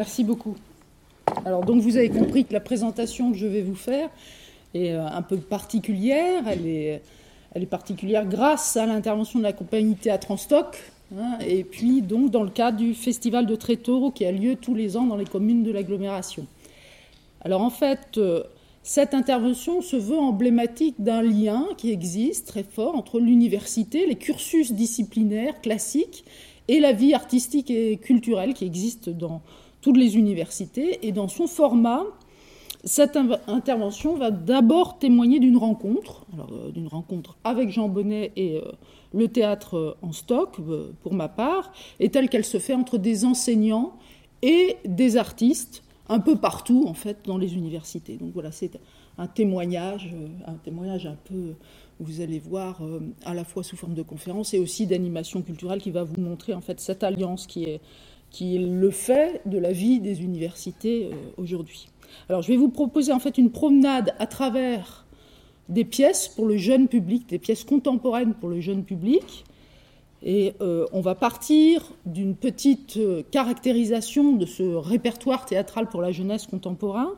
Merci beaucoup. Alors, donc, vous avez compris que la présentation que je vais vous faire est euh, un peu particulière. Elle est, particulière grâce à l'intervention de la compagnie Théâtre en hein, et puis donc dans le cadre du Festival de Tréteau qui a lieu tous les ans dans les communes de l'agglomération. Alors, en fait, euh, cette intervention se veut emblématique d'un lien qui existe très fort entre l'université, les cursus disciplinaires classiques et la vie artistique et culturelle qui existe dans toutes les universités. Et dans son format, cette intervention va d'abord témoigner d'une rencontre, euh, d'une rencontre avec Jean Bonnet et euh, le théâtre en stock, euh, pour ma part, et telle qu'elle se fait entre des enseignants et des artistes un peu partout en fait dans les universités. Donc voilà, c'est un témoignage, euh, un témoignage un peu, vous allez voir, euh, à la fois sous forme de conférence et aussi d'animation culturelle qui va vous montrer en fait cette alliance qui est, qui le fait de la vie des universités euh, aujourd'hui. Alors je vais vous proposer en fait une promenade à travers des pièces pour le jeune public, des pièces contemporaines pour le jeune public, et euh, on va partir d'une petite euh, caractérisation de ce répertoire théâtral pour la jeunesse contemporain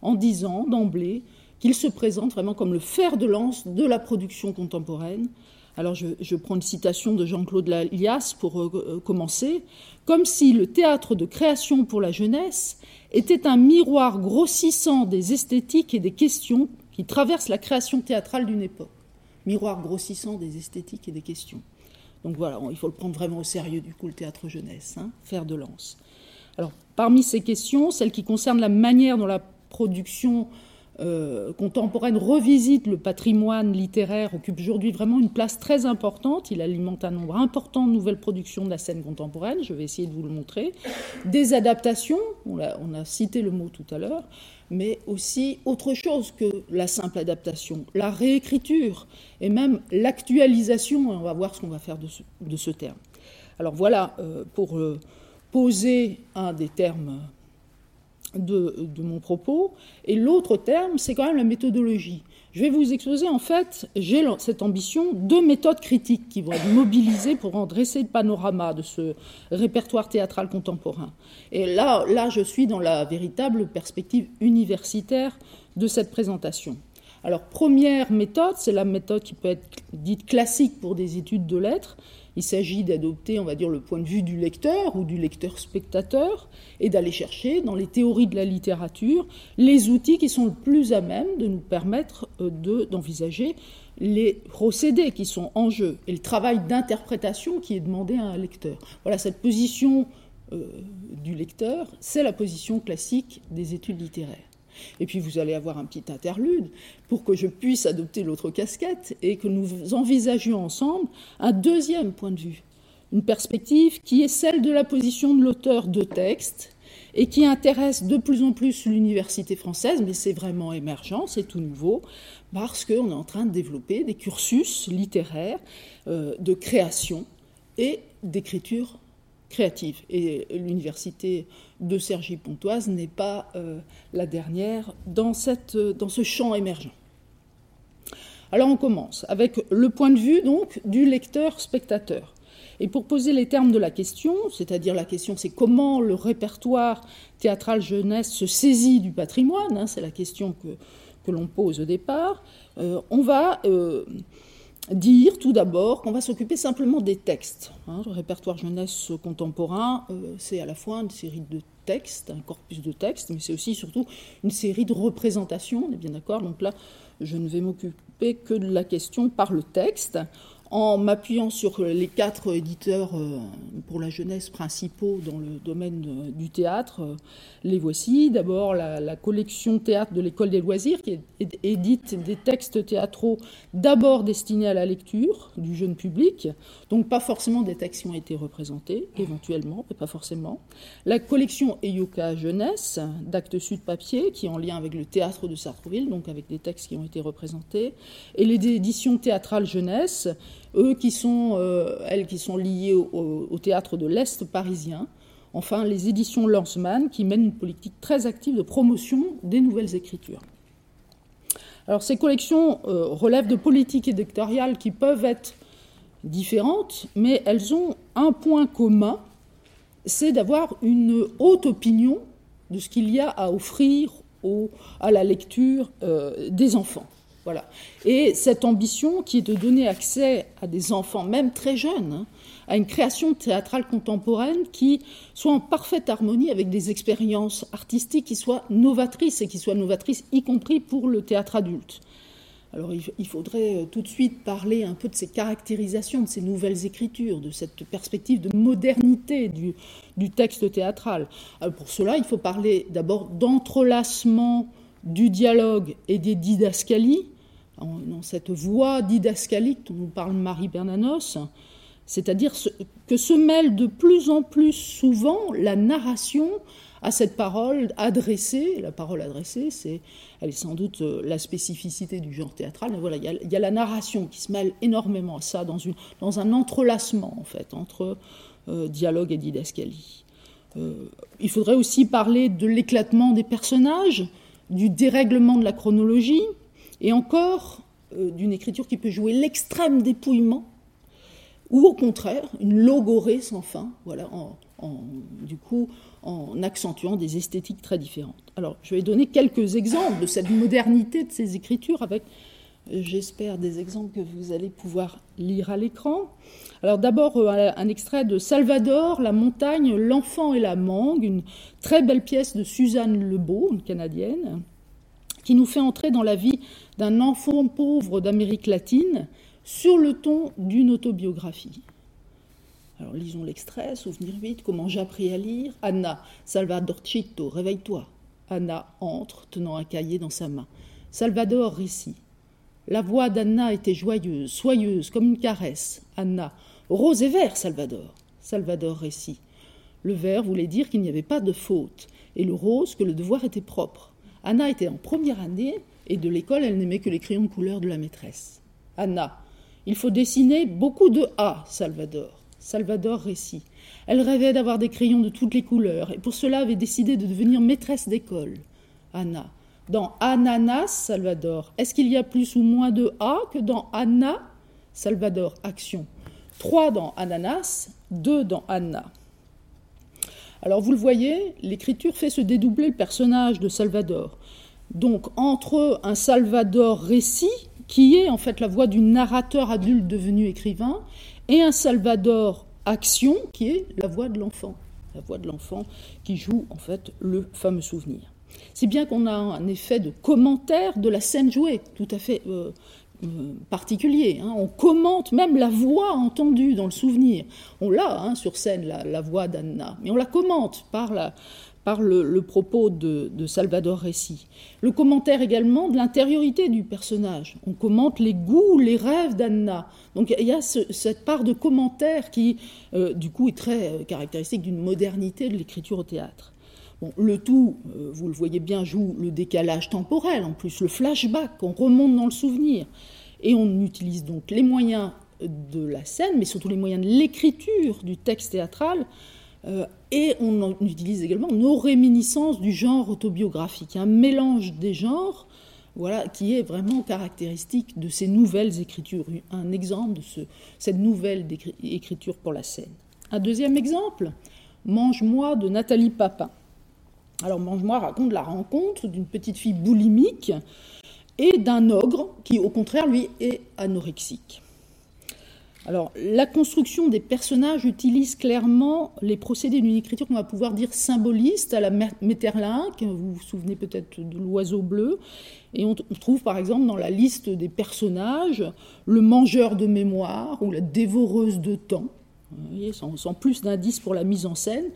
en disant d'emblée qu'il se présente vraiment comme le fer de lance de la production contemporaine. Alors je, prends une citation de Jean-Claude Lalias pour euh, commencer, comme si le théâtre de création pour la jeunesse était un miroir grossissant des esthétiques et des questions qui traversent la création théâtrale d'une époque. Miroir grossissant des esthétiques et des questions. Donc voilà, il faut le prendre vraiment au sérieux, du coup, le théâtre jeunesse, hein, faire de lance. Alors, parmi ces questions, celles qui concernent la manière dont la production euh, contemporaine revisite le patrimoine littéraire occupe aujourd'hui vraiment une place très importante. Il alimente un nombre important de nouvelles productions de la scène contemporaine. Je vais essayer de vous le montrer. Des adaptations, on a cité le mot tout à l'heure, mais aussi autre chose que la simple adaptation, la réécriture et même l'actualisation. On va voir ce qu'on va faire de ce, terme. Alors voilà, euh, pour euh, poser un des termes de, mon propos. Et l'autre terme, c'est quand même la méthodologie. Je vais vous exposer, en fait, j'ai cette ambition, deux méthodes critiques qui vont être mobilisées pour en dresser le panorama de ce répertoire théâtral contemporain. Et là, là, je suis dans la véritable perspective universitaire de cette présentation. Alors, première méthode, c'est la méthode qui peut être dite classique pour des études de lettres, il s'agit d'adopter, on va dire, le point de vue du lecteur ou du lecteur-spectateur et d'aller chercher dans les théories de la littérature les outils qui sont le plus à même de nous permettre euh, d'envisager les procédés qui sont en jeu et le travail d'interprétation qui est demandé à un lecteur. Voilà, cette position euh, du lecteur, c'est la position classique des études littéraires. Et puis vous allez avoir un petit interlude pour que je puisse adopter l'autre casquette et que nous envisagions ensemble un deuxième point de vue, une perspective qui est celle de la position de l'auteur de texte et qui intéresse de plus en plus l'université française, mais c'est vraiment émergent, c'est tout nouveau, parce qu'on est en train de développer des cursus littéraires euh, de création et d'écriture créative. Et l'université de Cergy-Pontoise n'est pas euh, la dernière dans, cette, dans ce champ émergent. Alors on commence avec le point de vue donc du lecteur-spectateur. Et pour poser les termes de la question, c'est-à-dire la question c'est comment le répertoire théâtral jeunesse se saisit du patrimoine, hein, c'est la question que, que l'on pose au départ, euh, on va euh, dire tout d'abord qu'on va s'occuper simplement des textes. Hein. le répertoire jeunesse contemporain, euh, c'est à la fois une série de textes, un corpus de textes, mais c'est aussi surtout une série de représentations, on est bien d'accord. Donc là, je ne vais m'occuper que de la question par le texte en m'appuyant sur les quatre éditeurs euh, pour la jeunesse principaux dans le domaine euh, du théâtre, euh, les voici. D'abord la, collection théâtre de l'école des loisirs qui édite des textes théâtraux d'abord destinés à la lecture du jeune public, donc pas forcément des textes qui ont été représentés, éventuellement, mais pas forcément. La collection Eyoka Jeunesse d'actes sud papier qui est en lien avec le théâtre de Sartreville, donc avec des textes qui ont été représentés, et les éditions théâtrales jeunesse eux qui sont, euh, elles qui sont liées au, théâtre de l'Est parisien. Enfin, les éditions Lanceman qui mènent une politique très active de promotion des nouvelles écritures. Alors, ces collections euh, relèvent de politiques éditoriales qui peuvent être différentes, mais elles ont un point commun c'est d'avoir une haute opinion de ce qu'il y a à offrir à la lecture euh, des enfants. Voilà. Et cette ambition qui est de donner accès à des enfants, même très jeunes, hein, à une création théâtrale contemporaine qui soit en parfaite harmonie avec des expériences artistiques qui soient novatrices et qui soient novatrices y compris pour le théâtre adulte. Alors il faudrait euh, tout de suite parler un peu de ces caractérisations, de ces nouvelles écritures, de cette perspective de modernité du, texte théâtral. pour cela, il faut parler d'abord d'entrelacement du dialogue et des didascalies, dans cette voie didascalique dont nous parle Marie Bernanos, c'est-à-dire que se mêle de plus en plus souvent la narration à cette parole adressée. La parole adressée, c'est, elle est sans doute euh, la spécificité du genre théâtral, mais voilà, il y a, la narration qui se mêle énormément à ça, dans, un entrelacement, en fait, entre euh, dialogue et didascalie. Euh, il faudrait aussi parler de l'éclatement des personnages, du dérèglement de la chronologie, et encore d'une écriture qui peut jouer l'extrême dépouillement, ou au contraire, une logorée sans fin, voilà, en, du coup, en accentuant des esthétiques très différentes. Alors, je vais donner quelques exemples de cette modernité de ces écritures avec, j'espère, des exemples que vous allez pouvoir lire à l'écran. Alors, d'abord, euh, un extrait de Salvador, La montagne, l'enfant et la mangue, une très belle pièce de Suzanne Lebeau, une canadienne, qui nous fait entrer dans la vie d'un enfant pauvre d'Amérique latine sur le ton d'une autobiographie. Alors lisons l'extrait, souvenir vite, comment j'ai appris à lire. Anna, Salvadorcito, réveille-toi. Anna entre, tenant un cahier dans sa main. Salvador récit. La voix d'Anna était joyeuse, soyeuse, comme une caresse. Anna, rose et vert, Salvador. Salvador récit. Le vert voulait dire qu'il n'y avait pas de faute, et le rose que le devoir était propre. Anna était en première année, et de l'école, elle n'aimait que les crayons de couleur de la maîtresse. Anna, il faut dessiner beaucoup de A, Salvador. Salvador récit. Elle rêvait d'avoir des crayons de toutes les couleurs et pour cela avait décidé de devenir maîtresse d'école. Anna. Dans Ananas, Salvador, est-ce qu'il y a plus ou moins de A que dans Anna? Salvador, action. Trois dans Ananas, deux dans Anna. Alors vous le voyez, l'écriture fait se dédoubler le personnage de Salvador. Donc entre un Salvador récit, qui est en fait la voix du narrateur adulte devenu écrivain, et un Salvador action qui est la voix de l'enfant, la voix de l'enfant qui joue en fait le fameux souvenir. C'est bien qu'on a un effet de commentaire de la scène jouée, tout à fait euh, particulier. Hein. On commente même la voix entendue dans le souvenir. On l'a hein, sur scène, la, voix d'Anna, mais on la commente par le, propos de, Salvador Récy. Le commentaire également de l'intériorité du personnage. On commente les goûts, les rêves d'Anna. Donc il y a cette part de commentaire qui, euh, du coup, est très euh, caractéristique d'une modernité de l'écriture au théâtre. Le tout, euh, vous le voyez bien, joue le décalage temporel, en plus le flashback, on remonte dans le souvenir. Et on utilise donc les moyens de la scène, mais surtout les moyens de l'écriture du texte théâtral euh, et on utilise également nos réminiscences du genre autobiographique, un mélange des genres voilà, qui est vraiment caractéristique de ces nouvelles écritures. Un exemple de cette nouvelle écriture pour la scène. Un deuxième exemple, Mange-moi de Nathalie Papin. Alors Mange-moi raconte la rencontre d'une petite fille boulimique et d'un ogre qui au contraire lui est anorexique. Alors, la construction des personnages utilise clairement les procédés d'une écriture qu'on va pouvoir dire symboliste à la Metterlinck. Vous vous souvenez peut-être de l'oiseau bleu. Et on trouve par exemple dans la liste des personnages le mangeur de mémoire ou la dévoreuse de temps. Voyez, sans, plus d'indices pour la mise en scène.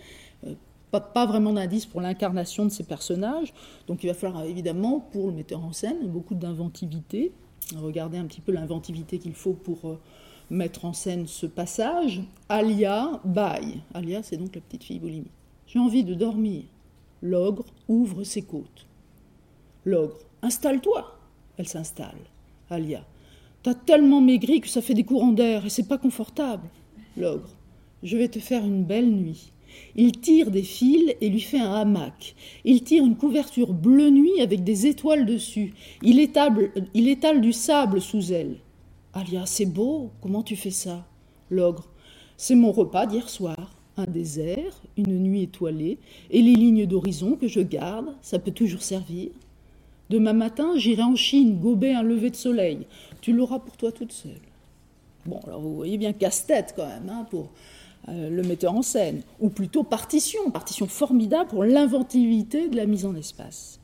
Pas, vraiment d'indices pour l'incarnation de ces personnages. Donc il va falloir évidemment, pour le metteur en scène, beaucoup d'inventivité. Regardez un petit peu l'inventivité qu'il faut pour euh, mettre en scène ce passage. Alia baille. Alia, c'est donc la petite fille boulimique. J'ai envie de dormir. L'ogre ouvre ses côtes. L'ogre, installe-toi. Elle s'installe. Alia, t'as tellement maigri que ça fait des courants d'air et c'est pas confortable. L'ogre, je vais te faire une belle nuit. Il tire des fils et lui fait un hamac. Il tire une couverture bleu nuit avec des étoiles dessus. Il étale, il étale du sable sous elle. Alia, c'est beau, comment tu fais ça? L'ogre, c'est mon repas d'hier soir. un désert, une nuit étoilée, et les lignes d'horizon que je garde, ça peut toujours servir. Demain matin, j'irai en Chine gober un lever de soleil. Tu l'auras pour toi toute seule. Bon, alors vous voyez bien casse-tête quand même hein, pour le metteur en scène, ou plutôt partition, partition formidable pour l'inventivité de la mise en espace.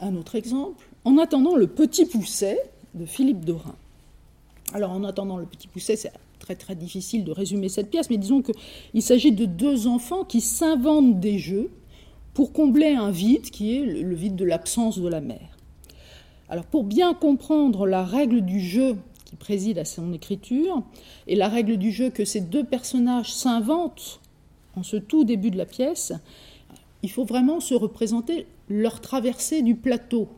Un autre exemple, en attendant le petit pousset de Philippe Dorin. Alors en attendant le petit pousset, c'est très très difficile de résumer cette pièce, mais disons qu'il s'agit de deux enfants qui s'inventent des jeux pour combler un vide qui est le vide de l'absence de la mère. Alors pour bien comprendre la règle du jeu qui préside à son écriture et la règle du jeu que ces deux personnages s'inventent en ce tout début de la pièce, il faut vraiment se représenter leur traversée du plateau.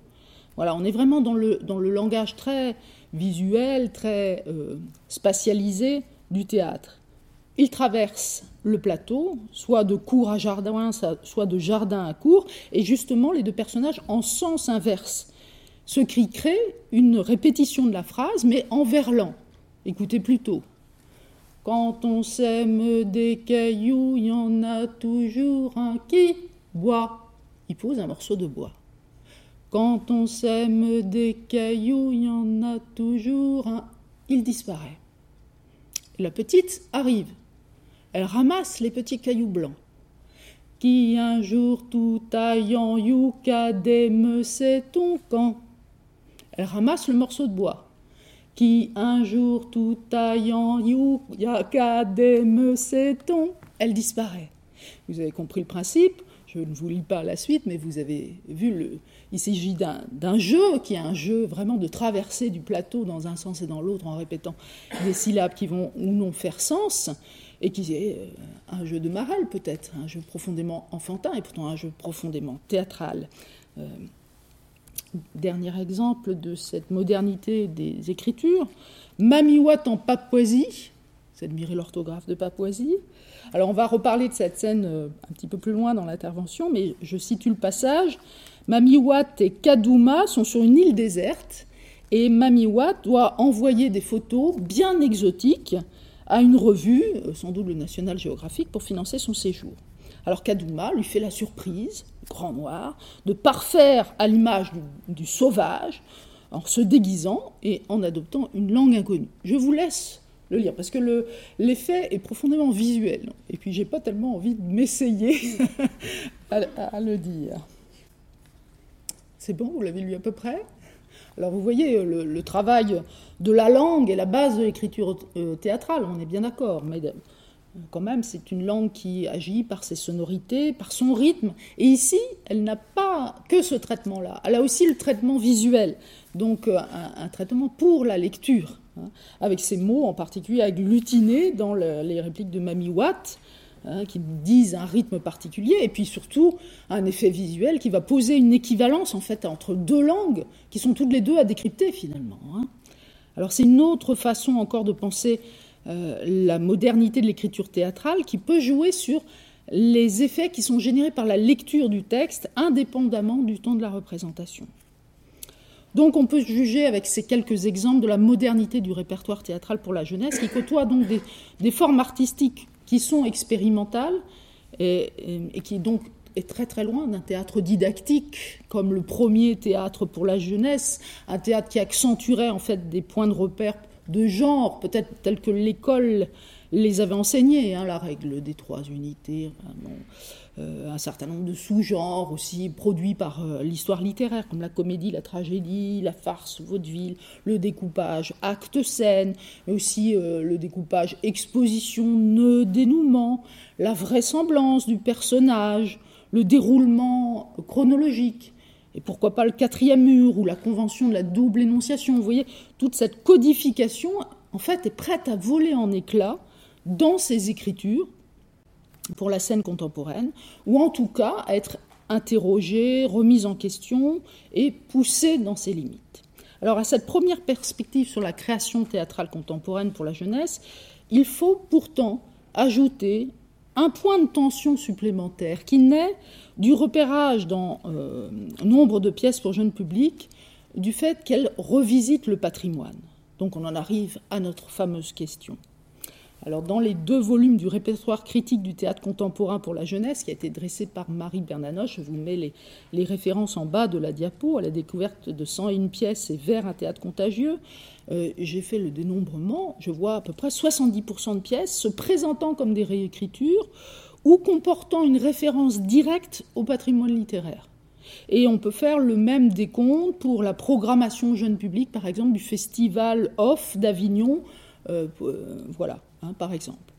Voilà, on est vraiment dans le, dans le langage très visuel, très euh, spatialisé du théâtre. Ils traversent le plateau, soit de cour à jardin, soit de jardin à cour, et justement les deux personnages en sens inverse. Ce cri crée une répétition de la phrase, mais en verlan. Écoutez plutôt. Quand on sème des cailloux, il y en a toujours un qui boit. Il pose un morceau de bois. Quand on sème des cailloux, il y en a toujours un. Il disparaît. La petite arrive. Elle ramasse les petits cailloux blancs. Qui un jour tout taillant me c'est ton camp. Elle ramasse le morceau de bois. Qui un jour tout taillant me c'est ton. Elle disparaît. Vous avez compris le principe? Je ne vous lis pas la suite, mais vous avez vu le, il s'agit d'un jeu qui est un jeu vraiment de traverser du plateau dans un sens et dans l'autre en répétant des syllabes qui vont ou non faire sens et qui est euh, un jeu de marelle peut-être, un jeu profondément enfantin et pourtant un jeu profondément théâtral. Euh, dernier exemple de cette modernité des écritures, Mamiwat en Papouasie, c'est admirer l'orthographe de Papouasie. Alors on va reparler de cette scène euh, un petit peu plus loin dans l'intervention, mais je situe le passage. Mamiwat et Kaduma sont sur une île déserte et Mamiwat doit envoyer des photos bien exotiques à une revue, euh, sans doute le National Geographic, pour financer son séjour. Alors Kaduma lui fait la surprise, grand noir, de parfaire à l'image du, sauvage en se déguisant et en adoptant une langue inconnue. Je vous laisse le lire parce que l'effet est profondément visuel et puis j'ai pas tellement envie de m'essayer à le dire. C'est bon, vous l'avez lu à peu près? Alors vous voyez, le, travail de la langue est la base de l'écriture euh, théâtrale, on est bien d'accord, euh, quand même c'est une langue qui agit par ses sonorités, par son rythme, et ici elle n'a pas que ce traitement-là, elle a aussi le traitement visuel, donc euh, un, traitement pour la lecture, hein, avec ces mots en particulier agglutinés dans les répliques de Mami Watt, Hein, qui disent un rythme particulier, et puis surtout un effet visuel qui va poser une équivalence en fait entre deux langues qui sont toutes les deux à décrypter finalement. Hein. Alors c'est une autre façon encore de penser la modernité de l'écriture théâtrale qui peut jouer sur les effets qui sont générés par la lecture du texte indépendamment du temps de la représentation. Donc on peut juger avec ces quelques exemples de la modernité du répertoire théâtral pour la jeunesse qui côtoie donc des formes artistiques qui sont expérimentales et, qui donc est très très loin d'un théâtre didactique comme le premier théâtre pour la jeunesse, un théâtre qui accentuerait en fait des points de repère de genre, peut-être tels que l'école les avait enseignés, hein, la règle des trois unités, euh, un certain nombre de sous-genres aussi produits par euh, l'histoire littéraire, comme la comédie, la tragédie, la farce, vaudeville, le découpage, acte scène, mais aussi euh, le découpage exposition, nœud, dénouement, la vraisemblance du personnage, le déroulement chronologique. Et pourquoi pas le quatrième mur ou la convention de la double énonciation. Vous voyez, toute cette codification, en fait, est prête à voler en éclats dans ces écritures pour la scène contemporaine, ou en tout cas à être interrogée, remise en question et poussée dans ses limites. Alors à cette première perspective sur la création théâtrale contemporaine pour la jeunesse, il faut pourtant ajouter un point de tension supplémentaire qui naît du repérage dans euh, nombre de pièces pour jeunes publics du fait qu'elles revisitent le patrimoine. Donc on en arrive à notre fameuse question. Alors, dans les deux volumes du répertoire critique du théâtre contemporain pour la jeunesse, qui a été dressé par Marie Bernanoche, je vous mets les, références en bas de la diapo, à la découverte de 101 pièces et vers un théâtre contagieux. Euh, j'ai fait le dénombrement, je vois à peu près 70% de pièces se présentant comme des réécritures ou comportant une référence directe au patrimoine littéraire. Et on peut faire le même décompte pour la programmation jeune public, par exemple, du festival Off d'Avignon, euh, euh, voilà, hein, par exemple.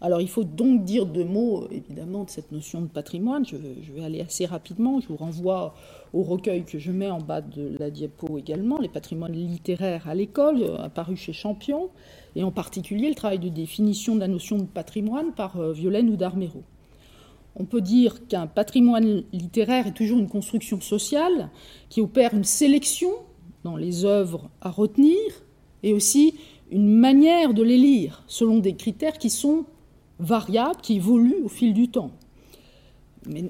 Alors il faut donc dire deux mots, évidemment, de cette notion de patrimoine. Je, vais aller assez rapidement. Je vous renvoie au recueil que je mets en bas de la diapo également, les patrimoines littéraires à l'école, euh, apparu chez Champion, et en particulier le travail de définition de la notion de patrimoine par Violaine ou Darmero. On peut dire qu'un patrimoine littéraire est toujours une construction sociale qui opère une sélection dans les œuvres à retenir et aussi une manière de les lire selon des critères qui sont variables, qui évoluent au fil du temps. Mais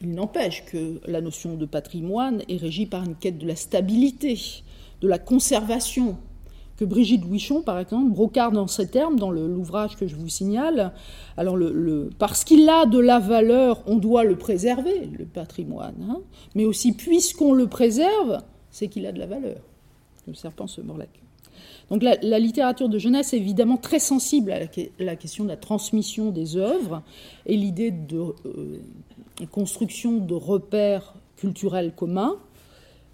il n'empêche que la notion de patrimoine est régie par une quête de la stabilité, de la conservation, que Brigitte Huichon, par exemple, brocarde dans ces termes dans l'ouvrage que je vous signale. Alors, parce qu'il a de la valeur, on doit le préserver, le patrimoine. Hein. mais aussi, puisqu'on le préserve, c'est qu'il a de la valeur. Le serpent se mord. Donc, la, littérature de jeunesse est évidemment très sensible à la, question de la transmission des œuvres et l'idée de euh, construction de repères culturels communs,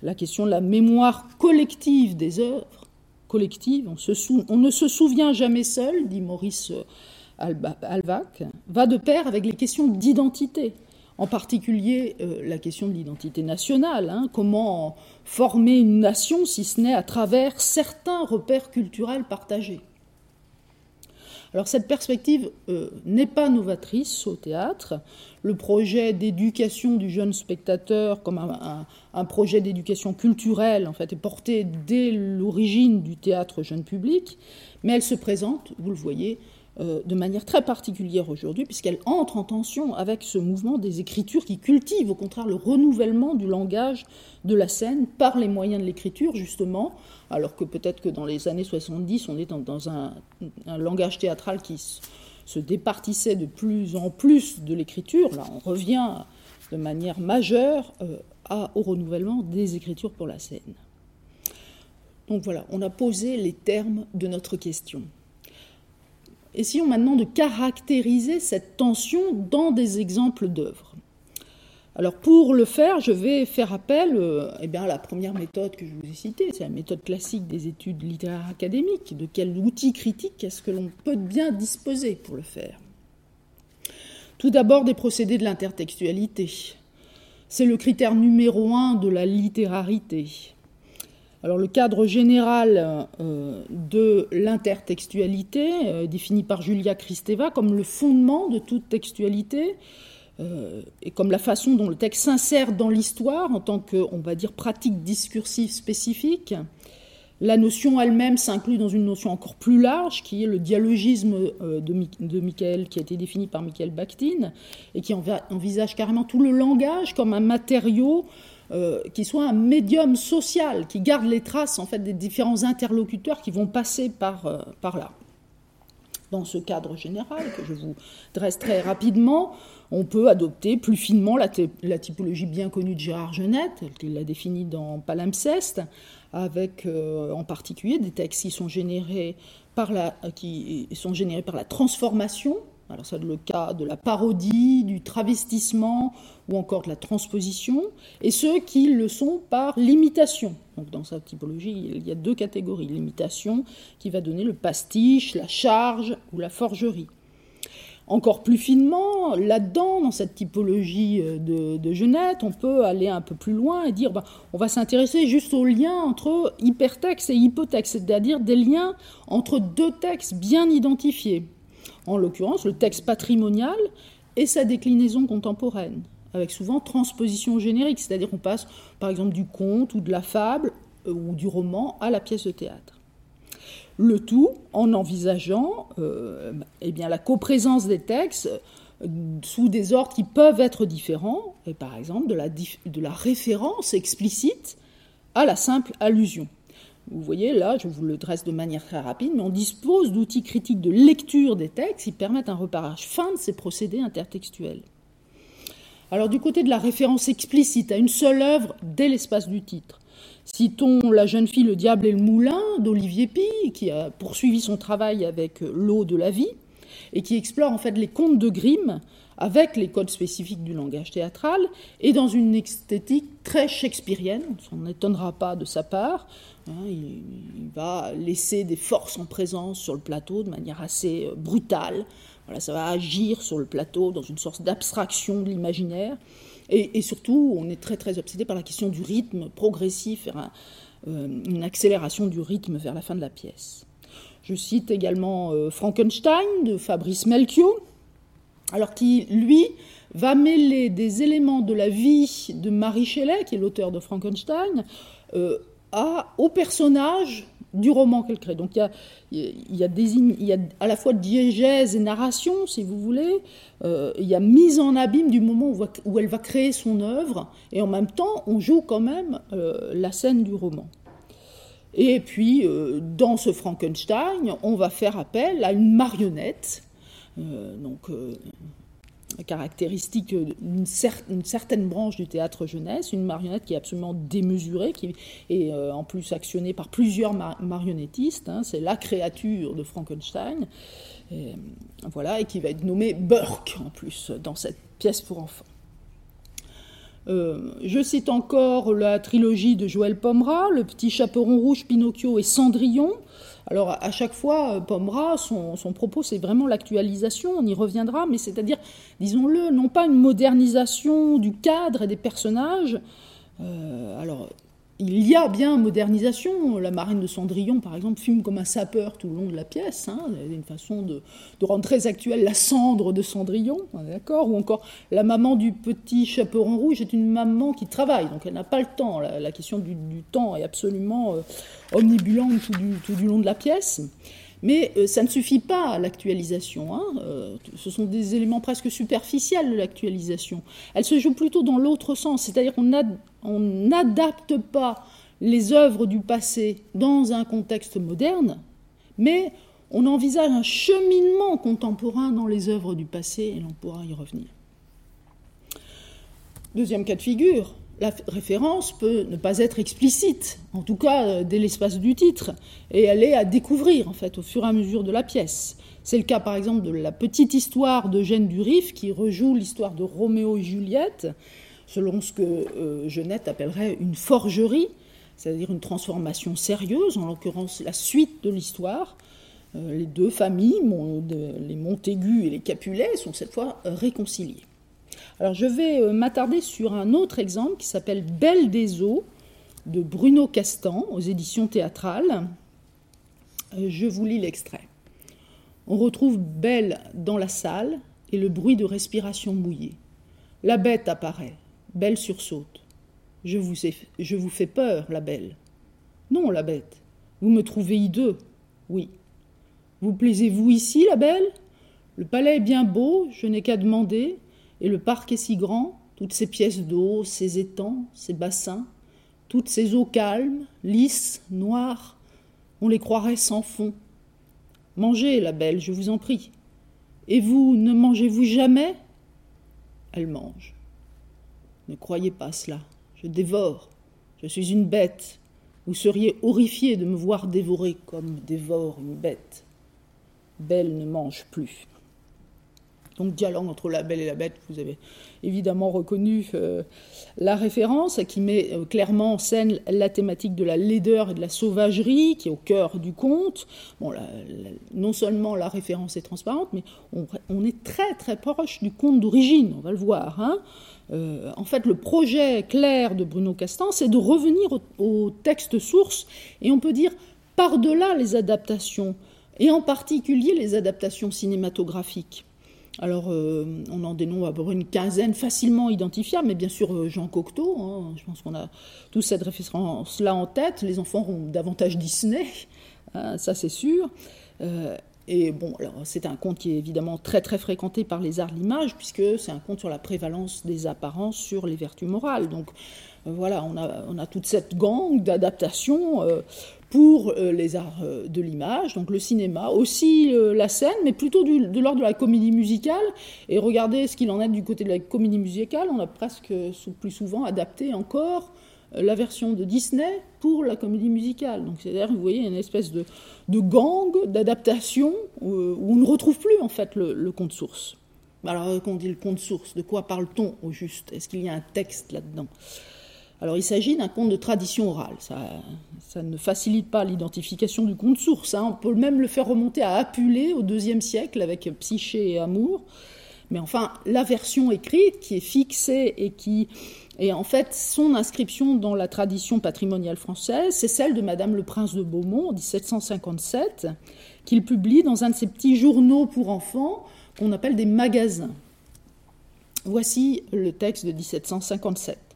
la question de la mémoire collective des œuvres collective, on, ne se souvient jamais seul, dit Maurice Alvac, va de pair avec les questions d'identité, en particulier euh, la question de l'identité nationale. Hein. comment former une nation si ce n'est à travers certains repères culturels partagés alors cette perspective euh, n'est pas novatrice au théâtre. Le projet d'éducation du jeune spectateur comme un, projet d'éducation culturelle en fait est porté dès l'origine du théâtre jeune public, mais elle se présente, vous le voyez, de manière très particulière aujourd'hui, puisqu'elle entre en tension avec ce mouvement des écritures qui cultive au contraire le renouvellement du langage de la scène par les moyens de l'écriture, justement, alors que peut-être que dans les années 70, on est dans, un, langage théâtral qui se départissait de plus en plus de l'écriture. Là, on revient de manière majeure euh, au renouvellement des écritures pour la scène. Donc voilà, on a posé les termes de notre question. Essayons maintenant de caractériser cette tension dans des exemples d'œuvres. Alors pour le faire, je vais faire appel euh, eh bien, à la première méthode que je vous ai citée, c'est la méthode classique des études littéraires académiques. De quel outil critique est-ce que l'on peut bien disposer pour le faire? Tout d'abord des procédés de l'intertextualité. C'est le critère numéro un de la littérarité. Alors le cadre général euh, de l'intertextualité, euh, défini par Julia Kristeva comme le fondement de toute textualité, euh, et comme la façon dont le texte s'insère dans l'histoire en tant que, on va dire, pratique discursive spécifique. La notion elle-même s'inclut dans une notion encore plus large, qui est le dialogisme de, de qui a été défini par Michael Bakhtin, et qui envisage carrément tout le langage comme un matériau euh, qui soit un médium social, qui garde les traces en fait des différents interlocuteurs qui vont passer par, par là. Dans ce cadre général que je vous dresse très rapidement, on peut adopter plus finement la, typologie bien connue de Gérard Genette, qu'il l'a définie dans Palimpseste, avec euh, en particulier des textes qui sont générés par la, qui sont générés par la transformation. Alors c'est le cas de la parodie, du travestissement ou encore de la transposition, et ceux qui le sont par l'imitation. Donc dans sa typologie, il y a deux catégories l'imitation qui va donner le pastiche, la charge ou la forgerie encore plus finement, là-dedans, dans cette typologie euh, de, de, Genette, on peut aller un peu plus loin et dire, bah, on va s'intéresser juste aux liens entre hypertexte et hypotexte, c'est-à-dire des liens entre deux textes bien identifiés. En l'occurrence, le texte patrimonial et sa déclinaison contemporaine, avec souvent transposition générique, c'est-à-dire qu'on passe par exemple du conte ou de la fable euh, ou du roman à la pièce de théâtre. Le tout en envisageant euh, eh la coprésence des textes euh, sous des ordres qui peuvent être différents, et par exemple de la référence explicite à la simple allusion. Vous voyez, là, je vous le dresse de manière très rapide, mais on dispose d'outils critiques de lecture des textes qui permettent un reparage fin de ces procédés intertextuels. Alors, du côté de la référence explicite à une seule œuvre dès l'espace du titre, citons La jeune fille, le diable et le moulin d'Olivier Pi, qui a poursuivi son travail avec L'eau de la vie, et qui explore en fait les contes de Grimm avec les codes spécifiques du langage théâtral et dans une esthétique très shakespearienne. On ne s'étonnera pas de sa part. Hein, il, va laisser des forces en présence sur le plateau de manière assez euh, brutale. Voilà, ça va agir sur le plateau dans une sorte d'abstraction de l'imaginaire. Et, surtout, on est très très obsédé par la question du rythme progressif, euh, une accélération du rythme vers la fin de la pièce. Je cite également euh, Frankenstein de Fabrice Melchior, alors qui, lui, va mêler des éléments de la vie de Marie Shelley, qui est l'auteur de Frankenstein, au personnage du roman qu'elle crée. Donc il y, a, il, y a à la fois diégèse et narration, si vous voulez. Euh, il y a mise en abîme du moment où, elle va créer son œuvre, et en même temps, on joue quand même la scène du roman. Et puis, euh, dans ce Frankenstein, on va faire appel à une marionnette, euh, donc euh, caractéristique d'une certaine branche du théâtre jeunesse, une marionnette qui est absolument démesurée, qui est en plus actionnée par plusieurs marionnettistes. Hein. c'est la créature de Frankenstein, et, voilà, et qui va être nommée Burke en plus dans cette pièce pour enfants. Euh, je cite encore la trilogie de Joël Pomera, Le Petit Chaperon Rouge, Pinocchio et Cendrillon. Alors à chaque fois, euh, Pomera, son, propos, c'est vraiment l'actualisation, on y reviendra, mais c'est-à-dire, disons-le, non pas une modernisation du cadre et des personnages. Euh, alors il y a bien modernisation. La marine de Cendrillon, par exemple, fume comme un sapeur tout le long de la pièce. Hein. une façon de, rendre très actuelle la cendre de Cendrillon, d'accord Ou encore, la maman du petit chaperon rouge est une maman qui travaille, donc elle n'a pas le temps. La, question du, temps est absolument euh, omnibulante tout du long de la pièce. Mais euh, ça ne suffit pas à l'actualisation. Hein. Euh, ce sont des éléments presque superficiels de l'actualisation. Elle se joue plutôt dans l'autre sens, c'est-à-dire qu'on n'adapte pas les œuvres du passé dans un contexte moderne, mais on envisage un cheminement contemporain dans les œuvres du passé, et l'on pourra y revenir. Deuxième cas de figure, la référence peut ne pas être explicite, en tout cas euh, dès l'espace du titre, et elle est à découvrir en fait au fur et à mesure de la pièce. C'est le cas par exemple de la petite histoire d'Eugène Durif qui rejoue l'histoire de Roméo et Juliette, selon ce que euh, appellerait une forgerie, c'est-à-dire une transformation sérieuse, en l'occurrence la suite de l'histoire. Euh, les deux familles, les Montaigu et les Capulet, sont cette fois réconciliées. Alors je vais euh, m'attarder sur un autre exemple qui s'appelle Belle des eaux de Bruno Castan aux éditions théâtrales. Euh, je vous lis l'extrait. On retrouve Belle dans la salle et le bruit de respiration mouillée. La bête apparaît. Belle sursaute. Je vous, je vous fais peur, la belle. Non, la bête. Vous me trouvez hideux. Oui. Vous plaisez-vous ici, la belle? Le palais est bien beau, je n'ai qu'à demander. Et le parc est si grand, toutes ces pièces d'eau, ces étangs, ces bassins, toutes ces eaux calmes, lisses, noires, on les croirait sans fond. Mangez, la belle, je vous en prie. Et vous, ne mangez-vous jamais? Elle mange. Ne croyez pas cela. Je dévore. Je suis une bête. Vous seriez horrifié de me voir dévorer comme dévore une bête. Belle ne mange plus. Donc dialogue entre la belle et la bête, vous avez évidemment reconnu euh, la référence qui met euh, clairement en scène la thématique de la laideur et de la sauvagerie qui est au cœur du conte. Bon, non seulement la référence est transparente, mais on, est très très proche du conte d'origine, on va le voir. Hein. Euh, en fait, le projet clair de Bruno Castan, c'est de revenir au texte source et on peut dire par-delà les adaptations, et en particulier les adaptations cinématographiques. Alors, euh, on en dénombre une quinzaine facilement identifiables, mais bien sûr euh, Jean Cocteau, hein, je pense qu'on a tous cette référence-là en tête. Les enfants ont davantage Disney, hein, ça c'est sûr. Euh, et bon, alors c'est un conte qui est évidemment très très fréquenté par les arts de l'image, puisque c'est un conte sur la prévalence des apparences sur les vertus morales. Donc voilà, on a, on a toute cette gang d'adaptations pour euh, les arts euh, de l'image, donc le cinéma, aussi euh, la scène, mais plutôt de l'ordre de la comédie musicale. Et regardez ce qu'il en est du côté de la comédie musicale, on a presque plus souvent adapté encore la version de Disney pour la comédie musicale. Donc c'est-à-dire, vous voyez, une espèce de, gang d'adaptation où, on ne retrouve plus en fait le, le conte source. Alors quand on dit le conte source, de quoi parle-t-on au juste? Est-ce qu'il y a un texte là-dedans? Alors il s'agit d'un conte de tradition orale. Ça, ne facilite pas l'identification du conte source. Hein. On peut même le faire remonter à Apulée au IIe siècle avec Psyché et Amour. Mais enfin, la version écrite qui est fixée et qui est en fait son inscription dans la tradition patrimoniale française, c'est celle de Madame le Prince de Beaumont en 1757, qu'il publie dans un de ses petits journaux pour enfants qu'on appelle des magasins. Voici le texte de 1757.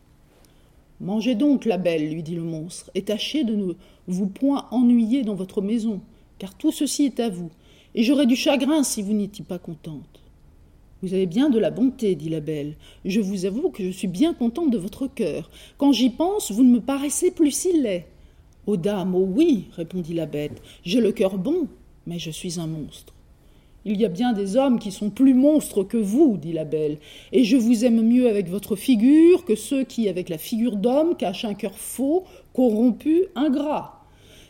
Mangez donc, la belle, lui dit le monstre, et tâchez de ne vous point ennuyer dans votre maison, car tout ceci est à vous, et j'aurais du chagrin si vous n'étiez pas contente. Vous avez bien de la bonté, dit la belle. Je vous avoue que je suis bien contente de votre cœur. Quand j'y pense, vous ne me paraissez plus si laid. Oh dame, oh oui, répondit la bête, j'ai le cœur bon, mais je suis un monstre. Il y a bien des hommes qui sont plus monstres que vous, dit la belle, et je vous aime mieux avec votre figure que ceux qui, avec la figure d'homme, cachent un cœur faux, corrompu, ingrat.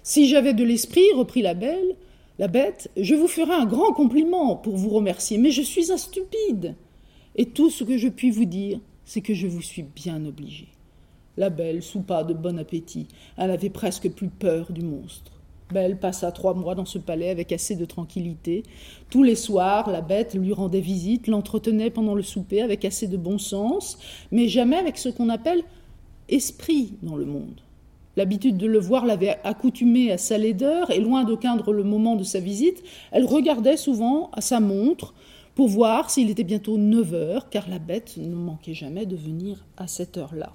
Si j'avais de l'esprit, reprit la belle, la bête, je vous ferais un grand compliment pour vous remercier, mais je suis un stupide. Et tout ce que je puis vous dire, c'est que je vous suis bien obligée. La belle soupa de bon appétit. Elle avait presque plus peur du monstre. Belle passa trois mois dans ce palais avec assez de tranquillité. Tous les soirs, la bête lui rendait visite, l'entretenait pendant le souper avec assez de bon sens, mais jamais avec ce qu'on appelle esprit dans le monde. L'habitude de le voir l'avait accoutumée à sa laideur, et loin de craindre le moment de sa visite, elle regardait souvent à sa montre pour voir s'il était bientôt neuf heures, car la bête ne manquait jamais de venir à cette heure-là.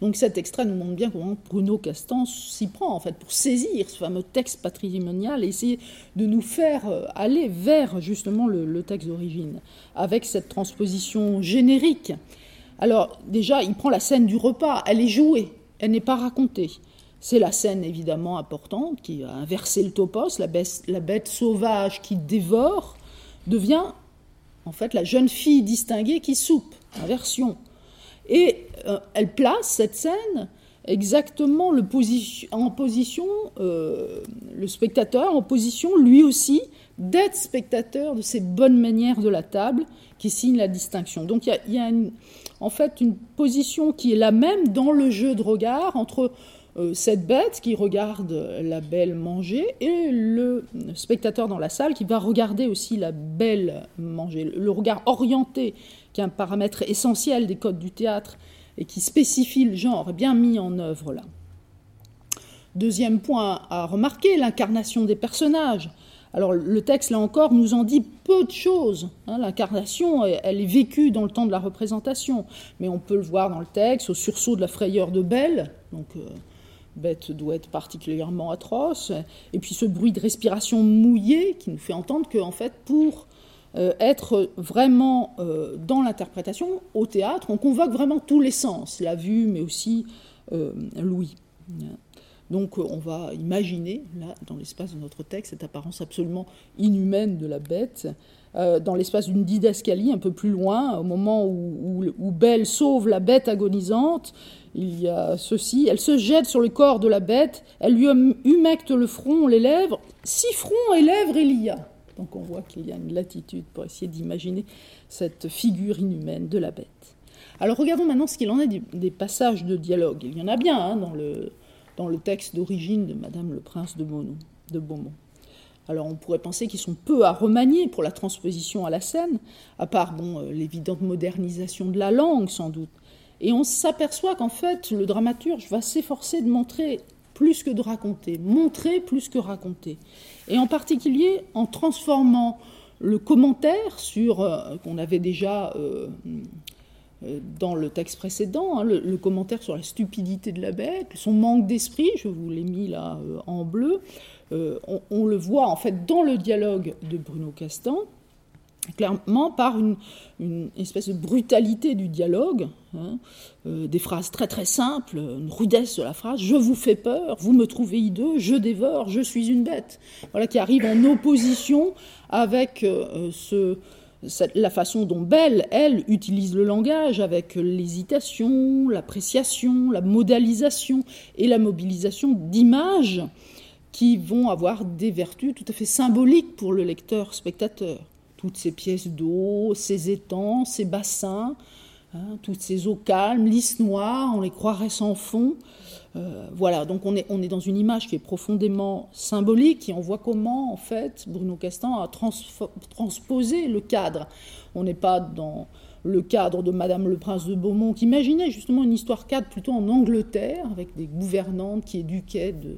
Donc cet extrait nous montre bien comment Bruno Castan s'y prend en fait pour saisir ce fameux texte patrimonial et essayer de nous faire euh, aller vers justement le, texte d'origine avec cette transposition générique. Alors déjà, il prend la scène du repas, elle est jouée, elle n'est pas racontée. C'est la scène évidemment importante qui a inversé le topos, la bête, la bête sauvage qui dévore devient en fait la jeune fille distinguée qui soupe, inversion. Et euh, elle place cette scène exactement en position, euh, le spectateur en position lui aussi d'être spectateur de ces bonnes manières de la table qui signent la distinction. Donc il y a, en fait une position qui est la même dans le jeu de regard entre euh, cette bête qui regarde la belle manger et le spectateur dans la salle qui va regarder aussi la belle manger. Le regard orienté, qui est un paramètre essentiel des codes du théâtre et qui spécifie le genre, est bien mis en œuvre là. Deuxième point à remarquer, l'incarnation des personnages. Alors le texte, là encore, nous en dit peu de choses. Hein. L'incarnation, elle est vécue dans le temps de la représentation, mais on peut le voir dans le texte, au sursaut de la frayeur de Belle, donc euh, Bête doit être particulièrement atroce, et puis ce bruit de respiration mouillée qui nous fait entendre que, en fait, pour euh, être vraiment euh, dans l'interprétation au théâtre, on convoque vraiment tous les sens, la vue, mais aussi euh, l'ouïe. Donc on va imaginer, là, dans l'espace de notre texte, cette apparence absolument inhumaine de la bête, dans l'espace d'une didascalie un peu plus loin, au moment où, où, Belle sauve la bête agonisante, il y a ceci, elle se jette sur le corps de la bête, elle lui humecte le front, les lèvres, six fronts et lèvres il y a. Donc on voit qu'il y a une latitude pour essayer d'imaginer cette figure inhumaine de la bête. Alors regardons maintenant ce qu'il en est des, passages de dialogue. Il y en a bien hein, dans, le, texte d'origine de Madame le Prince de, de Beaumont. Alors on pourrait penser qu'ils sont peu à remanier pour la transposition à la scène, à part bon, euh, l'évidente modernisation de la langue sans doute. Et on s'aperçoit qu'en fait le dramaturge va s'efforcer de montrer plus que de raconter, montrer plus que raconter. Et en particulier en transformant le commentaire sur, euh, qu'on avait déjà euh, euh, dans le texte précédent, hein, le, commentaire sur la stupidité de la bête, son manque d'esprit, je vous l'ai mis là en bleu, on, on, le voit en fait dans le dialogue de Bruno Castan, clairement par une, espèce de brutalité du dialogue, hein, euh, des phrases très très simples, une rudesse de la phrase, je vous fais peur, vous me trouvez hideux, je dévore, je suis une bête, voilà qui arrive en opposition avec euh, la façon dont Belle, elle, utilise le langage avec l'hésitation, l'appréciation, la modalisation et la mobilisation d'images qui vont avoir des vertus tout à fait symboliques pour le lecteur-spectateur toutes ces pièces d'eau, ces étangs, ces bassins, hein, toutes ces eaux calmes, lisses noires, on les croirait sans fond. Euh, voilà, donc on est, on est dans une image qui est profondément symbolique et on voit comment, en fait, Bruno Castan a transposé le cadre. On n'est pas dans le cadre de Madame le Prince de Beaumont, qui imaginait justement une histoire cadre plutôt en Angleterre, avec des gouvernantes qui éduquaient de,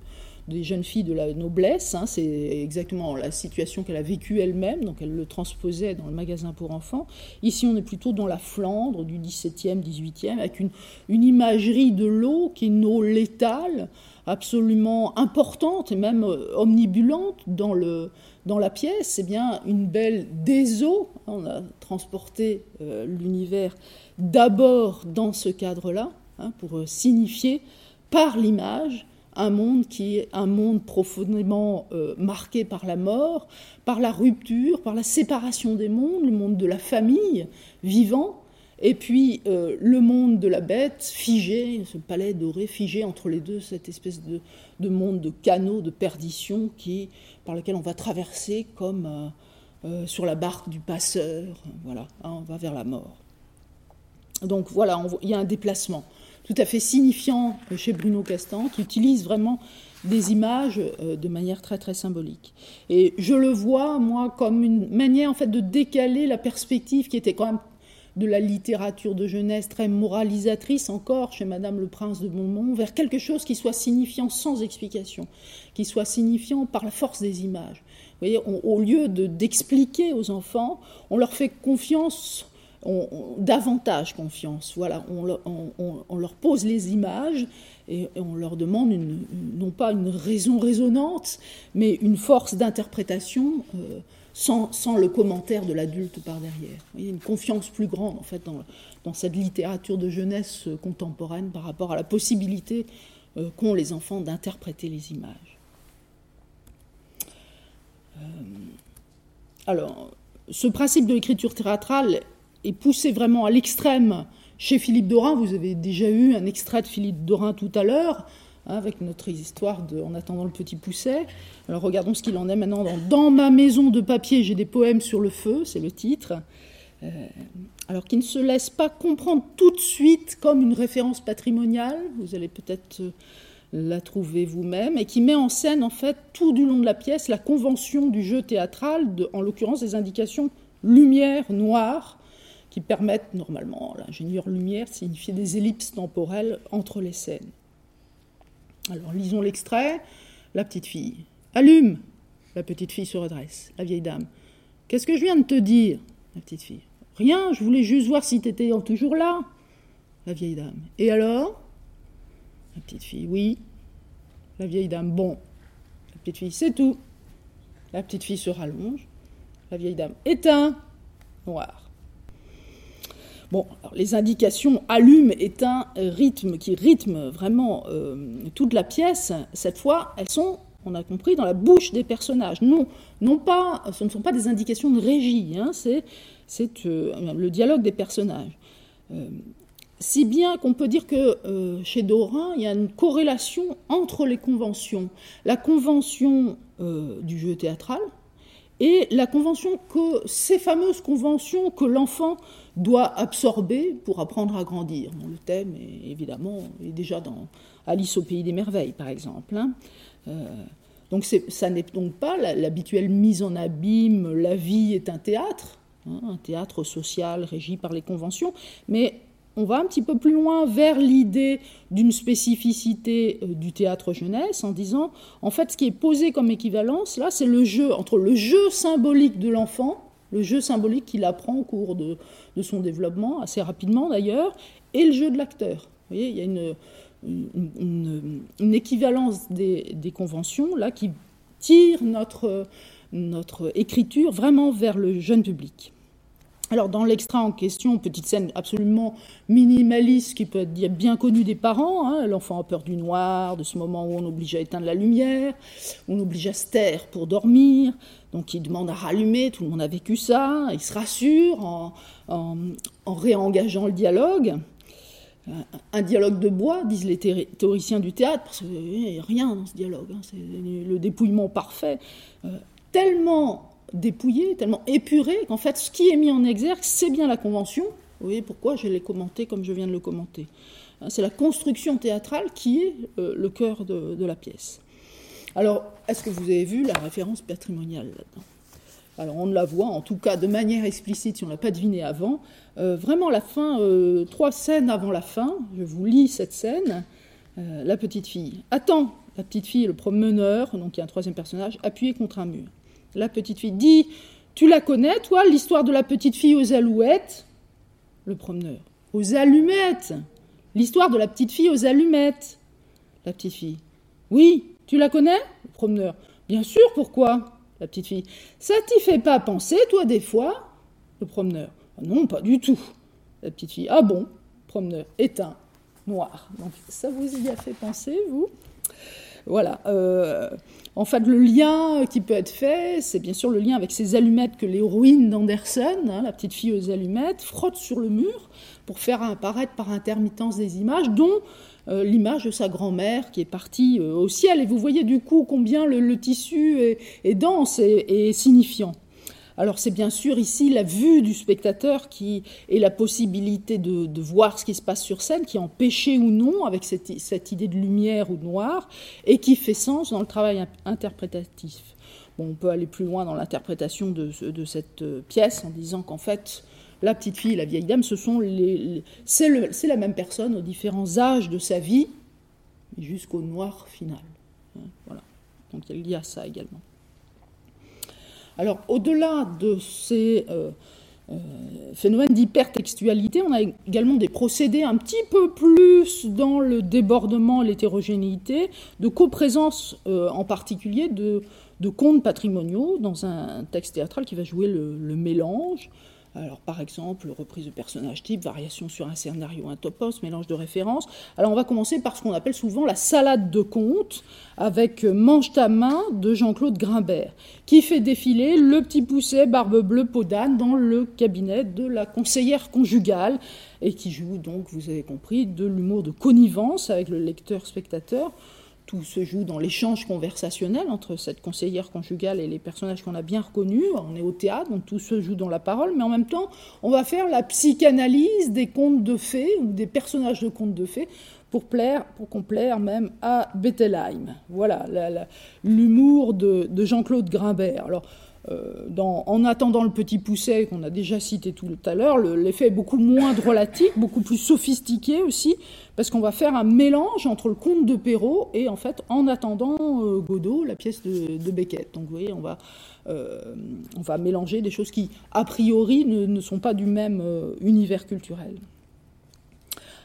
des jeunes filles de la noblesse. Hein, c'est exactement la situation qu'elle a vécue elle-même, donc elle le transposait dans le magasin pour enfants. Ici, on est plutôt dans la Flandre du XVIIe, XVIIIe, avec une, une imagerie de l'eau qui est une eau létale, absolument importante et même euh, omnibulante dans, le, dans la pièce. C'est bien une belle des eaux. On a transporté euh, l'univers d'abord dans ce cadre-là, hein, pour euh, signifier par l'image un monde qui est un monde profondément euh, marqué par la mort, par la rupture, par la séparation des mondes, le monde de la famille vivant, et puis euh, le monde de la bête figé, ce palais doré figé entre les deux, cette espèce de, monde de canaux de perdition qui, par lequel on va traverser comme euh, sur la barque du passeur, voilà, hein, on va vers la mort. Donc voilà, il y a un déplacement tout à fait signifiant chez Bruno Castan, qui utilise vraiment des images euh, de manière très très symbolique. Et je le vois, moi, comme une manière en fait de décaler la perspective qui était quand même de la littérature de jeunesse très moralisatrice encore chez Madame le Prince de Beaumont, vers quelque chose qui soit signifiant sans explication, qui soit signifiant par la force des images. Vous voyez, au lieu d'expliquer aux enfants, on leur fait confiance davantage confiance. On, leur pose les images et, on leur demande non pas une raison résonante, mais une force d'interprétation euh, sans, le commentaire de l'adulte par derrière. Il y a une confiance plus grande en fait dans, cette littérature de jeunesse euh, contemporaine par rapport à la possibilité euh, qu'ont les enfants d'interpréter les images. alors, ce principe de l'écriture théâtrale est poussé vraiment à l'extrême chez Philippe Dorin. Vous avez déjà eu un extrait de Philippe Dorin tout à l'heure, hein, avec notre histoire de En attendant le petit pousset. Alors regardons ce qu'il en est maintenant dans Dans ma maison de papier, j'ai des poèmes sur le feu, c'est le titre. Euh, alors qui ne se laisse pas comprendre tout de suite comme une référence patrimoniale, vous allez peut-être euh, la trouver vous-même, et qui met en scène en fait tout du long de la pièce la convention du jeu théâtral, en l'occurrence des indications lumière, noire, qui permettent normalement, l'ingénieur lumière, de signifier des ellipses temporelles entre les scènes. Alors lisons l'extrait. La petite fille. Allume La petite fille se redresse. La vieille dame. Qu'est-ce que je viens de te dire? La petite fille. Rien, je voulais juste voir si tu étais toujours là. La vieille dame. Et alors? La petite fille. Oui. La vieille dame. Bon. La petite fille. C'est tout. La petite fille se rallonge. La vieille dame. Éteint. Noir. Les indications allume est un rythme qui rythme vraiment euh, toute la pièce. Cette fois, elles sont, on a compris, dans la bouche des personnages. Non, non pas, ce ne sont pas des indications de régie, hein, c'est, euh, le dialogue des personnages. Euh, si bien qu'on peut dire que chez Dorin, il y a une corrélation entre les conventions. La convention du jeu théâtral, et la convention que ces fameuses conventions que l'enfant doit absorber pour apprendre à grandir. le thème est évidemment est déjà dans Alice au pays des merveilles, par exemple. Hein. Euh, donc ça n'est donc pas l'habituelle mise en abîme, la vie est un théâtre, hein, un théâtre social régi par les conventions, mais on va un petit peu plus loin vers l'idée d'une spécificité euh, du théâtre jeunesse en disant, en fait, ce qui est posé comme équivalence, là, c'est le jeu, entre le jeu symbolique de l'enfant, le jeu symbolique qu'il apprend au cours de, son développement, assez rapidement d'ailleurs, et le jeu de l'acteur. Vous voyez, il y a une, équivalence des, conventions, là, qui tire notre écriture vraiment vers le jeune public. Alors dans l'extrait en question, petite scène absolument minimaliste qui peut être bien connue des parents, hein, l'enfant a peur du noir, de ce moment où on oblige à éteindre la lumière, on oblige à se taire pour dormir, donc il demande à rallumer, tout le monde a vécu ça, il se rassure en, en réengageant le dialogue. Un dialogue de bois, disent les théoriciens du théâtre, parce qu'il n'y a rien dans ce dialogue, hein, c'est le dépouillement parfait, euh, tellement dépouillé, tellement épuré, qu'en fait, ce qui est mis en exergue, c'est bien la convention. Vous voyez pourquoi je l'ai commenté comme je viens de le commenter. Hein, c'est la construction théâtrale qui est euh, le cœur de, la pièce. Alors, est-ce que vous avez vu la référence patrimoniale là-dedans? Alors on la voit, en tout cas de manière explicite, si on ne l'a pas deviné avant. Euh, vraiment la fin, euh, trois scènes avant la fin, je vous lis cette scène. la petite fille. Attends, la petite fille, le promeneur, donc il y a un troisième personnage, appuyé contre un mur. La petite fille dit Tu la connais, toi, l'histoire de la petite fille aux alouettes? Le promeneur Aux allumettes! L'histoire de la petite fille aux allumettes. La petite fille Oui, tu la connais? Le promeneur Bien sûr, pourquoi? La petite fille Ça t'y fait pas penser, toi, des fois? Le promeneur Non, pas du tout. La petite fille Ah bon? Promeneur Éteint, noir. Donc ça vous y a fait penser, vous? Voilà. Euh, en fait, le lien qui peut être fait, c'est bien sûr le lien avec ces allumettes que l'héroïne d'Anderson, hein, la petite fille aux allumettes, frotte sur le mur pour faire apparaître par intermittence des images, dont euh, l'image de sa grand-mère qui est partie euh, au ciel. Et vous voyez du coup combien le, tissu est, dense et signifiant. Alors c'est bien sûr ici la vue du spectateur qui est la possibilité de, voir ce qui se passe sur scène, qui est empêché ou non avec cette, idée de lumière ou de noir, et qui fait sens dans le travail interprétatif. on peut aller plus loin dans l'interprétation de, cette euh, pièce en disant qu'en fait, la petite fille et la vieille dame, ce sont les, c'est la même personne aux différents âges de sa vie, jusqu'au noir final. Hein, voilà. Donc il y a ça également. Alors, au-delà de ces euh, euh, phénomènes d'hypertextualité, on a également des procédés un petit peu plus dans le débordement l'hétérogénéité, de coprésence euh, en particulier de, contes patrimoniaux dans un texte théâtral qui va jouer le mélange, alors, par exemple, reprise de personnages type, variation sur un scénario, un topos, mélange de références. Alors, on va commencer par ce qu'on appelle souvent la salade de contes, avec Mange ta main de Jean-Claude Grimbert, qui fait défiler le petit pousset barbe bleue peau d'âne dans le cabinet de la conseillère conjugale, et qui joue donc, vous avez compris, de l'humour de connivence avec le lecteur-spectateur tout se joue dans l'échange conversationnel entre cette conseillère conjugale et les personnages qu'on a bien reconnus. On est au théâtre, donc tout se joue dans la parole, mais en même temps, on va faire la psychanalyse des contes de fées ou des personnages de contes de fées pour plaire, pour qu'on même à Bettelheim. Voilà l'humour de, de Jean-Claude Grimbert. Euh, en attendant le petit pousset qu'on a déjà cité tout à l'heure, l'effet est beaucoup moins drôlatique, beaucoup plus sophistiqué aussi, parce qu'on va faire un mélange entre le conte de Perrault et en fait en attendant euh, Godot, la pièce de, Beckett. Donc vous voyez, on va, euh, on va mélanger des choses qui a priori ne, sont pas du même univers culturel.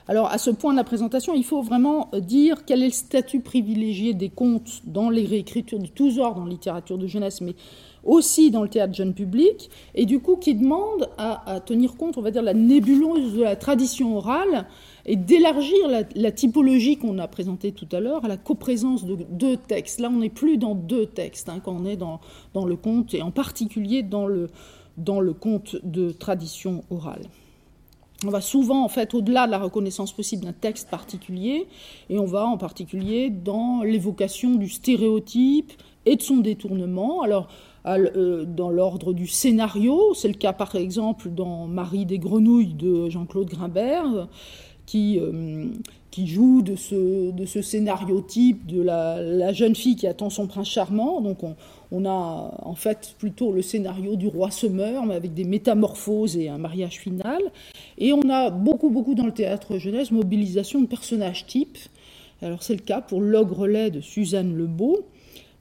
Alors à ce point de la présentation, il faut vraiment dire quel est le statut privilégié des contes dans les réécritures de tous ordres, en littérature de jeunesse, mais aussi dans le théâtre jeune public, et du coup qui demande à, tenir compte, on va dire, la nébuleuse de la tradition orale et d'élargir la, typologie qu'on a présentée tout à l'heure à la coprésence de deux textes. Là, on n'est plus dans deux textes hein, quand on est dans, dans, le conte, et en particulier dans le, dans le conte de tradition orale. On va souvent, en fait, au-delà de la reconnaissance possible d'un texte particulier, et on va en particulier dans l'évocation du stéréotype et de son détournement. Alors, dans l'ordre du scénario. C'est le cas par exemple dans Marie des Grenouilles de Jean-Claude Grimbert, qui, euh, joue de ce, scénario type de la, jeune fille qui attend son prince charmant. Donc on, a en fait plutôt le scénario du roi semeur, mais avec des métamorphoses et un mariage final. Et on a beaucoup, beaucoup dans le théâtre jeunesse mobilisation de personnages types. Alors c'est le cas pour L'ogre de Suzanne Lebeau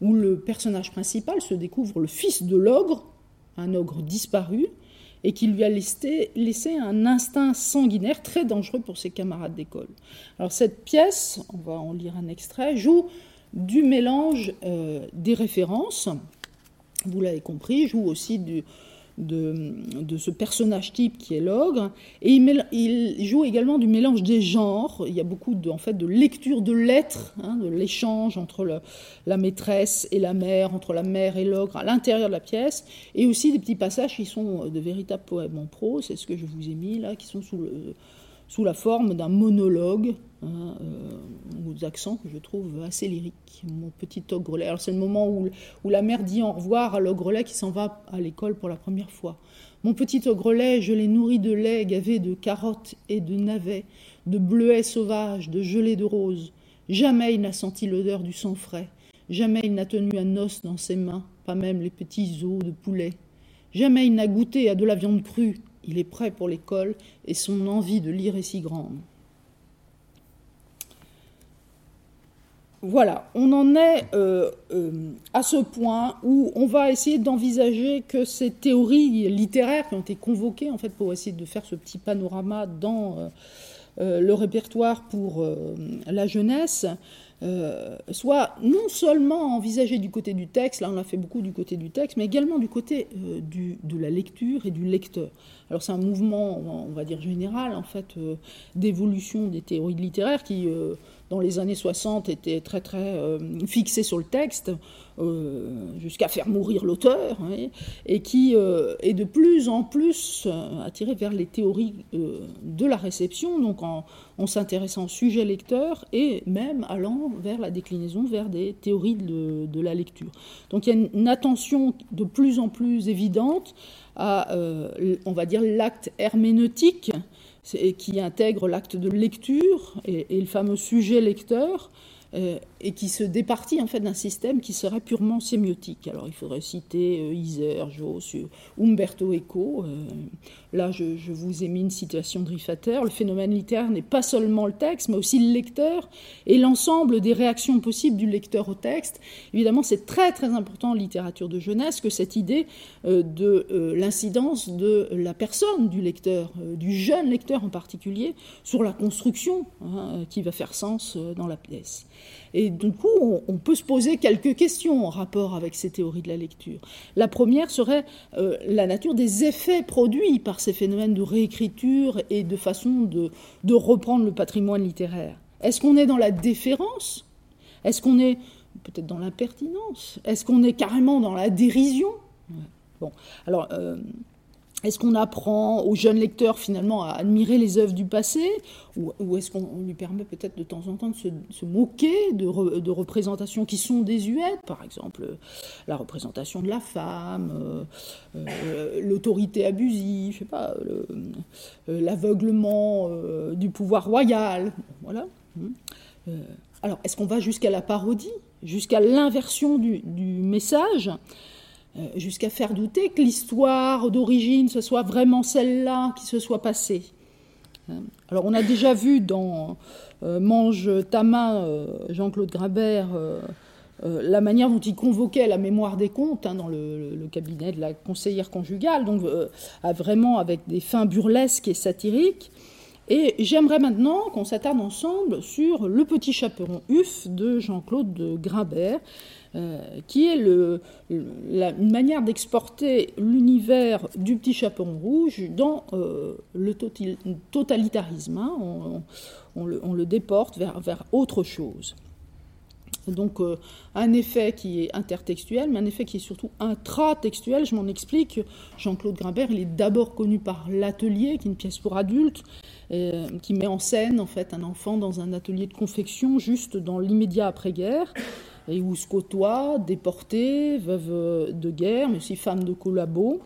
où le personnage principal se découvre le fils de l'ogre, un ogre disparu, et qui lui a laissé, un instinct sanguinaire très dangereux pour ses camarades d'école. Alors cette pièce, on va en lire un extrait, joue du mélange euh, des références, vous l'avez compris, joue aussi du, de, ce personnage type qui est l'ogre. Et il, joue également du mélange des genres. Il y a beaucoup de, en fait, de lecture de lettres, hein, de l'échange entre la maîtresse et la mère, entre la mère et l'ogre à l'intérieur de la pièce, et aussi des petits passages qui sont de véritables poèmes en prose, c'est ce que je vous ai mis là, qui sont sous le sous la forme d'un monologue hein, euh, aux accents que je trouve assez lyriques. Mon petit ogrelet. Alors c'est le moment où, où, la mère dit au revoir à l'ogrelet qui s'en va à l'école pour la première fois. Mon petit ogrelet, je l'ai nourri de lait gavé de carottes et de navets, de bleuets sauvages, de gelée de roses. Jamais il n'a senti l'odeur du sang frais. Jamais il n'a tenu un os dans ses mains, pas même les petits os de poulet. Jamais il n'a goûté à de la viande crue, il est prêt pour l'école et son envie de lire est si grande. Voilà, on en est euh, euh, à ce point où on va essayer d'envisager que ces théories littéraires qui ont été convoquées en fait pour essayer de faire ce petit panorama dans euh, le répertoire pour la jeunesse euh, soit non seulement envisagé du côté du texte, là on a fait beaucoup du côté du texte, mais également du côté euh, de la lecture et du lecteur. Alors c'est un mouvement, on va dire général, en fait, euh, d'évolution des théories littéraires qui dans les années 60 était très très euh, fixé sur le texte, euh, jusqu'à faire mourir l'auteur, hein, et qui euh, est de plus en plus attiré vers les théories de la réception, donc en, s'intéressant au sujet lecteur et même allant vers la déclinaison vers des théories de, de la lecture. Donc il y a une, attention de plus en plus évidente à, on va dire, l'acte herméneutique qui intègre l'acte de lecture et, le fameux sujet lecteur, euh, et qui se départit en fait d'un système qui serait purement sémiotique. Alors il faudrait citer euh, Iser, Joss, Umberto Eco. Euh, là, je, vous ai mis une citation de Riffater. Le phénomène littéraire n'est pas seulement le texte, mais aussi le lecteur et l'ensemble des réactions possibles du lecteur au texte. Évidemment, c'est très très important en littérature de jeunesse que cette idée de l'incidence de la personne du lecteur, du jeune lecteur en particulier, sur la construction hein, qui va faire sens dans la pièce. Du coup, on, peut se poser quelques questions en rapport avec ces théories de la lecture. La première serait euh, la nature des effets produits par ces phénomènes de réécriture et de façon de, reprendre le patrimoine littéraire. Est-ce qu'on est dans la déférence? Est-ce qu'on est peut-être dans l'impertinence? Est-ce qu'on est carrément dans la dérision? Bon, alors, euh, est-ce qu'on apprend aux jeunes lecteurs finalement à admirer les œuvres du passé ou, est-ce qu'on lui permet peut-être de temps en temps de se, moquer de, représentations qui sont désuètes, par exemple la représentation de la femme, euh, euh, l'autorité abusive, je sais pas, euh, l'aveuglement du pouvoir royal, voilà. alors, est-ce qu'on va jusqu'à la parodie, jusqu'à l'inversion du message euh, jusqu'à faire douter que l'histoire d'origine, ce soit vraiment celle-là qui se soit passée. Hein. Alors on a déjà vu dans euh, Mange ta main, euh, Jean-Claude Grabert, la manière dont il convoquait la mémoire des comptes hein, dans le, cabinet de la conseillère conjugale, donc vraiment avec des fins burlesques et satiriques. Et j'aimerais maintenant qu'on s'attarde ensemble sur Le Petit Chaperon UF de Jean-Claude Grabert, euh, qui est une manière d'exporter l'univers du petit chaperon rouge dans euh, le totalitarisme. Hein. On, le, déporte vers, vers autre chose. Donc euh, un effet qui est intertextuel, mais un effet qui est surtout intratextuel. Je m'en explique. Jean-Claude Grimbert, il est d'abord connu par l'atelier, qui est une pièce pour adultes, qui met en scène en fait un enfant dans un atelier de confection juste dans l'immédiat après-guerre et où se côtoient déportés, veuves de guerre, mais aussi femmes de collabos,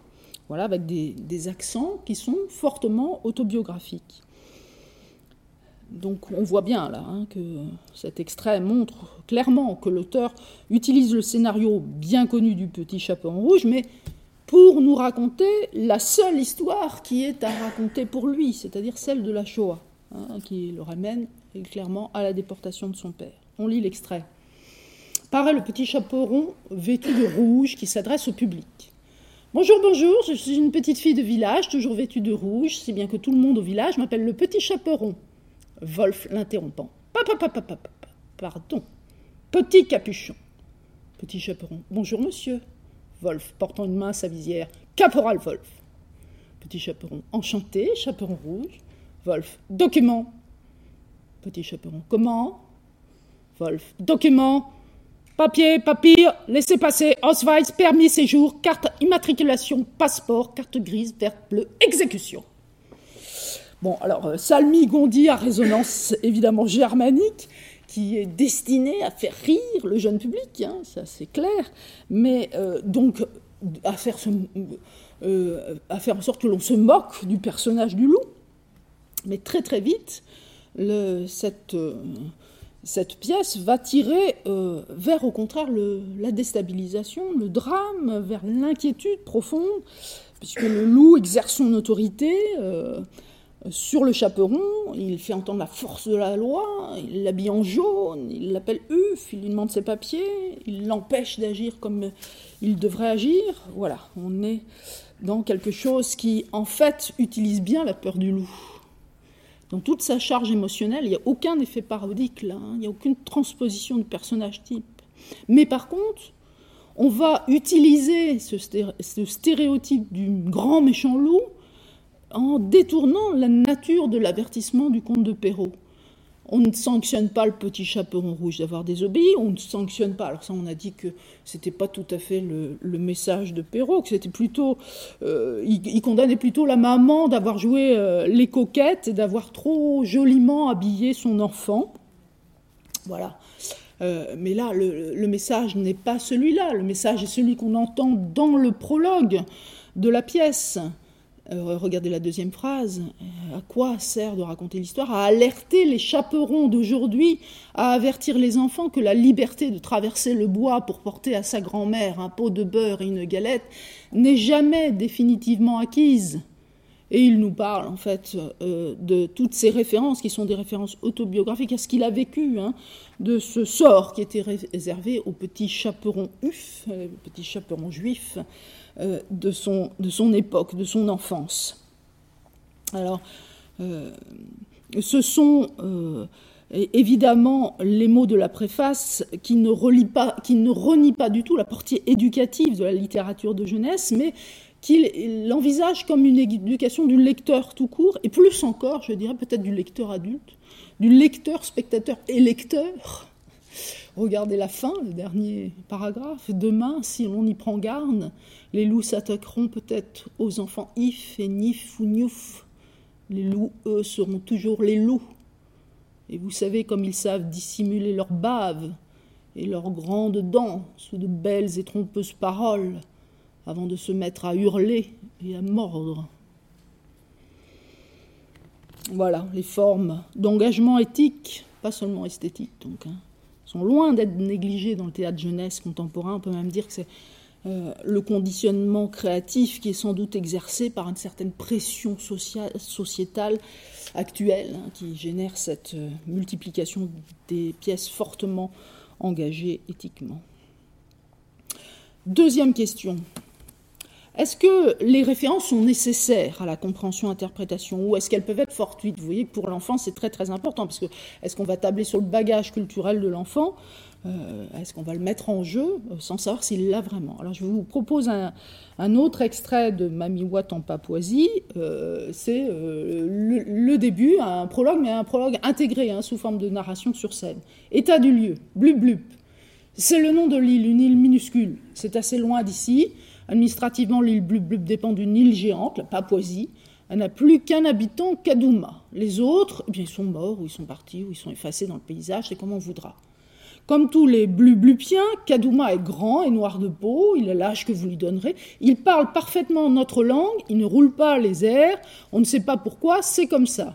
voilà, avec des, accents qui sont fortement autobiographiques. Donc on voit bien là hein, que cet extrait montre clairement que l'auteur utilise le scénario bien connu du petit chapeau en rouge, mais pour nous raconter la seule histoire qui est à raconter pour lui, c'est-à-dire celle de la Shoah, hein, qui le ramène clairement à la déportation de son père. On lit l'extrait paraît le petit chaperon vêtu de rouge qui s'adresse au public. Bonjour, bonjour, je suis une petite fille de village, toujours vêtue de rouge, si bien que tout le monde au village m'appelle le petit chaperon. Wolf l'interrompant. Papa, pardon. Petit capuchon. Petit chaperon. Bonjour, monsieur. Wolf, portant une main à sa visière. Caporal Wolf. Petit chaperon, enchanté, chaperon rouge. Wolf, document. Petit chaperon, comment? Wolf, document. Papier, papier, laissez passer, Ausweis, permis, séjour, carte immatriculation, passeport, carte grise, verte, bleue, exécution. Bon, alors, euh, Salmi Gondi à résonance évidemment germanique, qui est destiné à faire rire le jeune public, hein, ça c'est clair, mais euh, donc à faire, euh, à faire en sorte que l'on se moque du personnage du loup. Mais très très vite, cette, cette pièce va tirer vers au contraire la déstabilisation, le drame, vers l'inquiétude profonde, puisque le loup exerce son autorité sur le chaperon, il fait entendre la force de la loi, il l'habille en jaune, il l'appelle Uf, il lui demande ses papiers, il l'empêche d'agir comme il devrait agir. Voilà, on est dans quelque chose qui, en fait, utilise bien la peur du loup. Dans toute sa charge émotionnelle, il n'y a aucun effet parodique là, hein. il n'y a aucune transposition du personnage type. Mais par contre, on va utiliser ce stéréotype du grand méchant loup en détournant la nature de l'avertissement du comte de Perrault. On ne sanctionne pas le petit chaperon rouge d'avoir désobéi, on ne sanctionne pas. Alors ça, on a dit que c'était pas tout à fait le, message de Perrault, que c'était plutôt, euh, il, condamnait plutôt la maman d'avoir joué euh, les coquettes et d'avoir trop joliment habillé son enfant. Voilà. Euh, mais là, le message n'est pas celui-là. Le message est celui qu'on entend dans le prologue de la pièce. Euh, regardez la deuxième phrase. À quoi sert de raconter l'histoire? À alerter les chaperons d'aujourd'hui, à avertir les enfants que la liberté de traverser le bois pour porter à sa grand-mère un pot de beurre et une galette n'est jamais définitivement acquise. Et il nous parle en fait euh, de toutes ces références qui sont des références autobiographiques à ce qu'il a vécu, hein, de ce sort qui était réservé aux petits chaperons uf, euh, petits chaperons juifs, euh, de, son, époque, de son enfance. Alors, euh, ce sont euh, évidemment les mots de la préface qui ne, relient pas, qui ne renient pas du tout la portée éducative de la littérature de jeunesse, mais qu'il l'envisage comme une éducation du lecteur tout court, et plus encore, je dirais peut-être du lecteur adulte, du lecteur, spectateur et lecteur, Regardez la fin, le dernier paragraphe. Demain, si l'on y prend garde, les loups s'attaqueront peut-être aux enfants if et nif ou niouf. Les loups, eux, seront toujours les loups. Et vous savez comme ils savent dissimuler leurs baves et leurs grandes dents sous de belles et trompeuses paroles avant de se mettre à hurler et à mordre. Voilà les formes d'engagement éthique, pas seulement esthétique donc. Hein sont loin d'être négligés dans le théâtre jeunesse contemporain. On peut même dire que c'est euh, le conditionnement créatif qui est sans doute exercé par une certaine pression sociétale actuelle hein, qui génère cette euh, multiplication des pièces fortement engagées éthiquement. Deuxième question. Est-ce que les références sont nécessaires à la compréhension-interprétation ou est-ce qu'elles peuvent être fortuites? Vous voyez pour l'enfant, c'est très très important parce que est-ce qu'on va tabler sur le bagage culturel de l'enfant? Euh, Est-ce qu'on va le mettre en jeu euh, sans savoir s'il l'a vraiment? Alors je vous propose un, autre extrait de Mamie Watt en Papouasie. Euh, c'est le, début, un prologue, mais un prologue intégré hein, sous forme de narration sur scène. État du lieu, blub blub. C'est le nom de l'île, une île minuscule. C'est assez loin d'ici. Administrativement, l'île Blub Blub dépend d'une île géante, la Papouasie. Elle n'a plus qu'un habitant, Kadouma. Les autres, eh bien, ils sont morts, ou ils sont partis, ou ils sont effacés dans le paysage, c'est comme on voudra. Comme tous les blublupiens, Kadouma est grand et noir de peau, il a l'âge que vous lui donnerez, il parle parfaitement notre langue, il ne roule pas les airs, on ne sait pas pourquoi, c'est comme ça.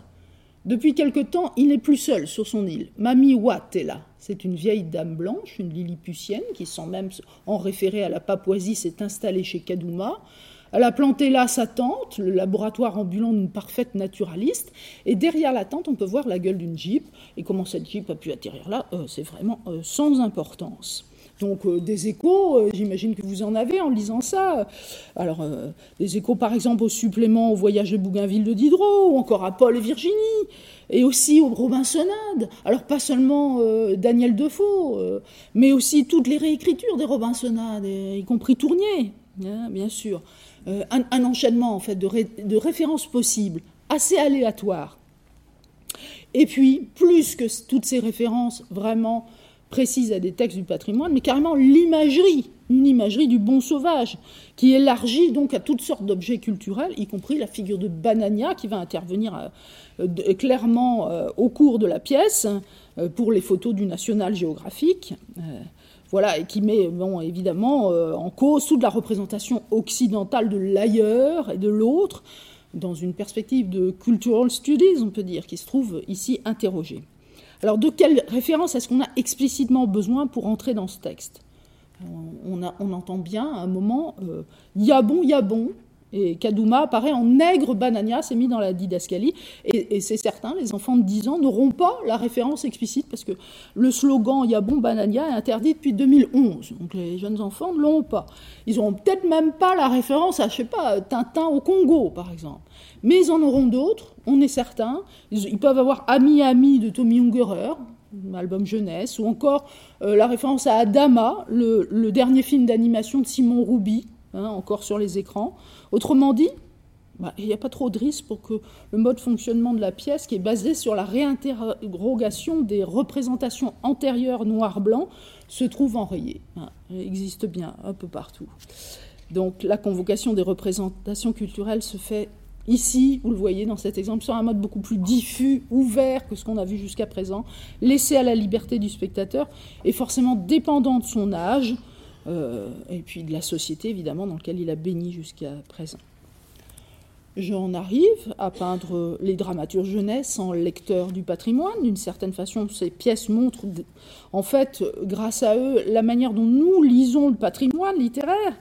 Depuis quelque temps, il n'est plus seul sur son île. Mamie Watt est là. C'est une vieille dame blanche, une lilliputienne, qui, sans même en référer à la Papouasie, s'est installée chez Kadouma. Elle a planté là sa tente, le laboratoire ambulant d'une parfaite naturaliste, et derrière la tente, on peut voir la gueule d'une jeep. Et comment cette jeep a pu atterrir là, euh, c'est vraiment euh, sans importance. Donc euh, des échos, euh, j'imagine que vous en avez en lisant ça. Alors euh, des échos par exemple au supplément au voyage de Bougainville de Diderot, ou encore à Paul et Virginie, et aussi aux Robinsonades. Alors pas seulement Daniel Defoe, mais aussi toutes les réécritures des Robinsonades, y compris Tournier, hein, bien sûr. Un, enchaînement en fait de, de références possibles, assez aléatoires. Et puis, plus que toutes ces références vraiment précises à des textes du patrimoine, mais carrément l'imagerie, une imagerie du bon sauvage, qui élargit donc à toutes sortes d'objets culturels, y compris la figure de Banania, qui va intervenir euh, clairement euh, au cours de la pièce euh, pour les photos du National Geographic. voilà, et qui met évidemment en cause toute la représentation occidentale de l'ailleurs et de l'autre, dans une perspective de cultural studies, on peut dire, qui se trouve ici interrogée. Alors, de quelle référence est-ce qu'on a explicitement besoin pour entrer dans ce texte? On, entend bien à un moment, euh, Yabon, Yabon, et Kadouma apparaît en nègre banania, c'est mis dans la didascalie. Et, c'est certain, les enfants de 10 ans n'auront pas la référence explicite parce que le slogan Yabon banania est interdit depuis 2011. Donc les jeunes enfants ne l'ont pas. Ils n'auront peut-être même pas la référence à, je sais pas, Tintin au Congo, par exemple. Mais ils en auront d'autres, on est certain. Ils, peuvent avoir Ami Ami de Tommy Ungerer, album jeunesse, ou encore euh, la référence à Adama, le, dernier film d'animation de Simon Rouby, hein, encore sur les écrans. Autrement dit, bah, il n'y a pas trop de risque pour que le mode fonctionnement de la pièce, qui est basé sur la réinterrogation des représentations antérieures noir-blanc, se trouve enrayé. Hein, existe bien un peu partout. Donc la convocation des représentations culturelles se fait Ici, vous le voyez dans cet exemple, sur un mode beaucoup plus diffus, ouvert que ce qu'on a vu jusqu'à présent, laissé à la liberté du spectateur et forcément dépendant de son âge et puis de la société évidemment dans laquelle il a béni jusqu'à présent. J'en arrive à peindre les dramaturges jeunesse en lecteur du patrimoine. D'une certaine façon, ces pièces montrent, en fait, grâce à eux, la manière dont nous lisons le patrimoine littéraire.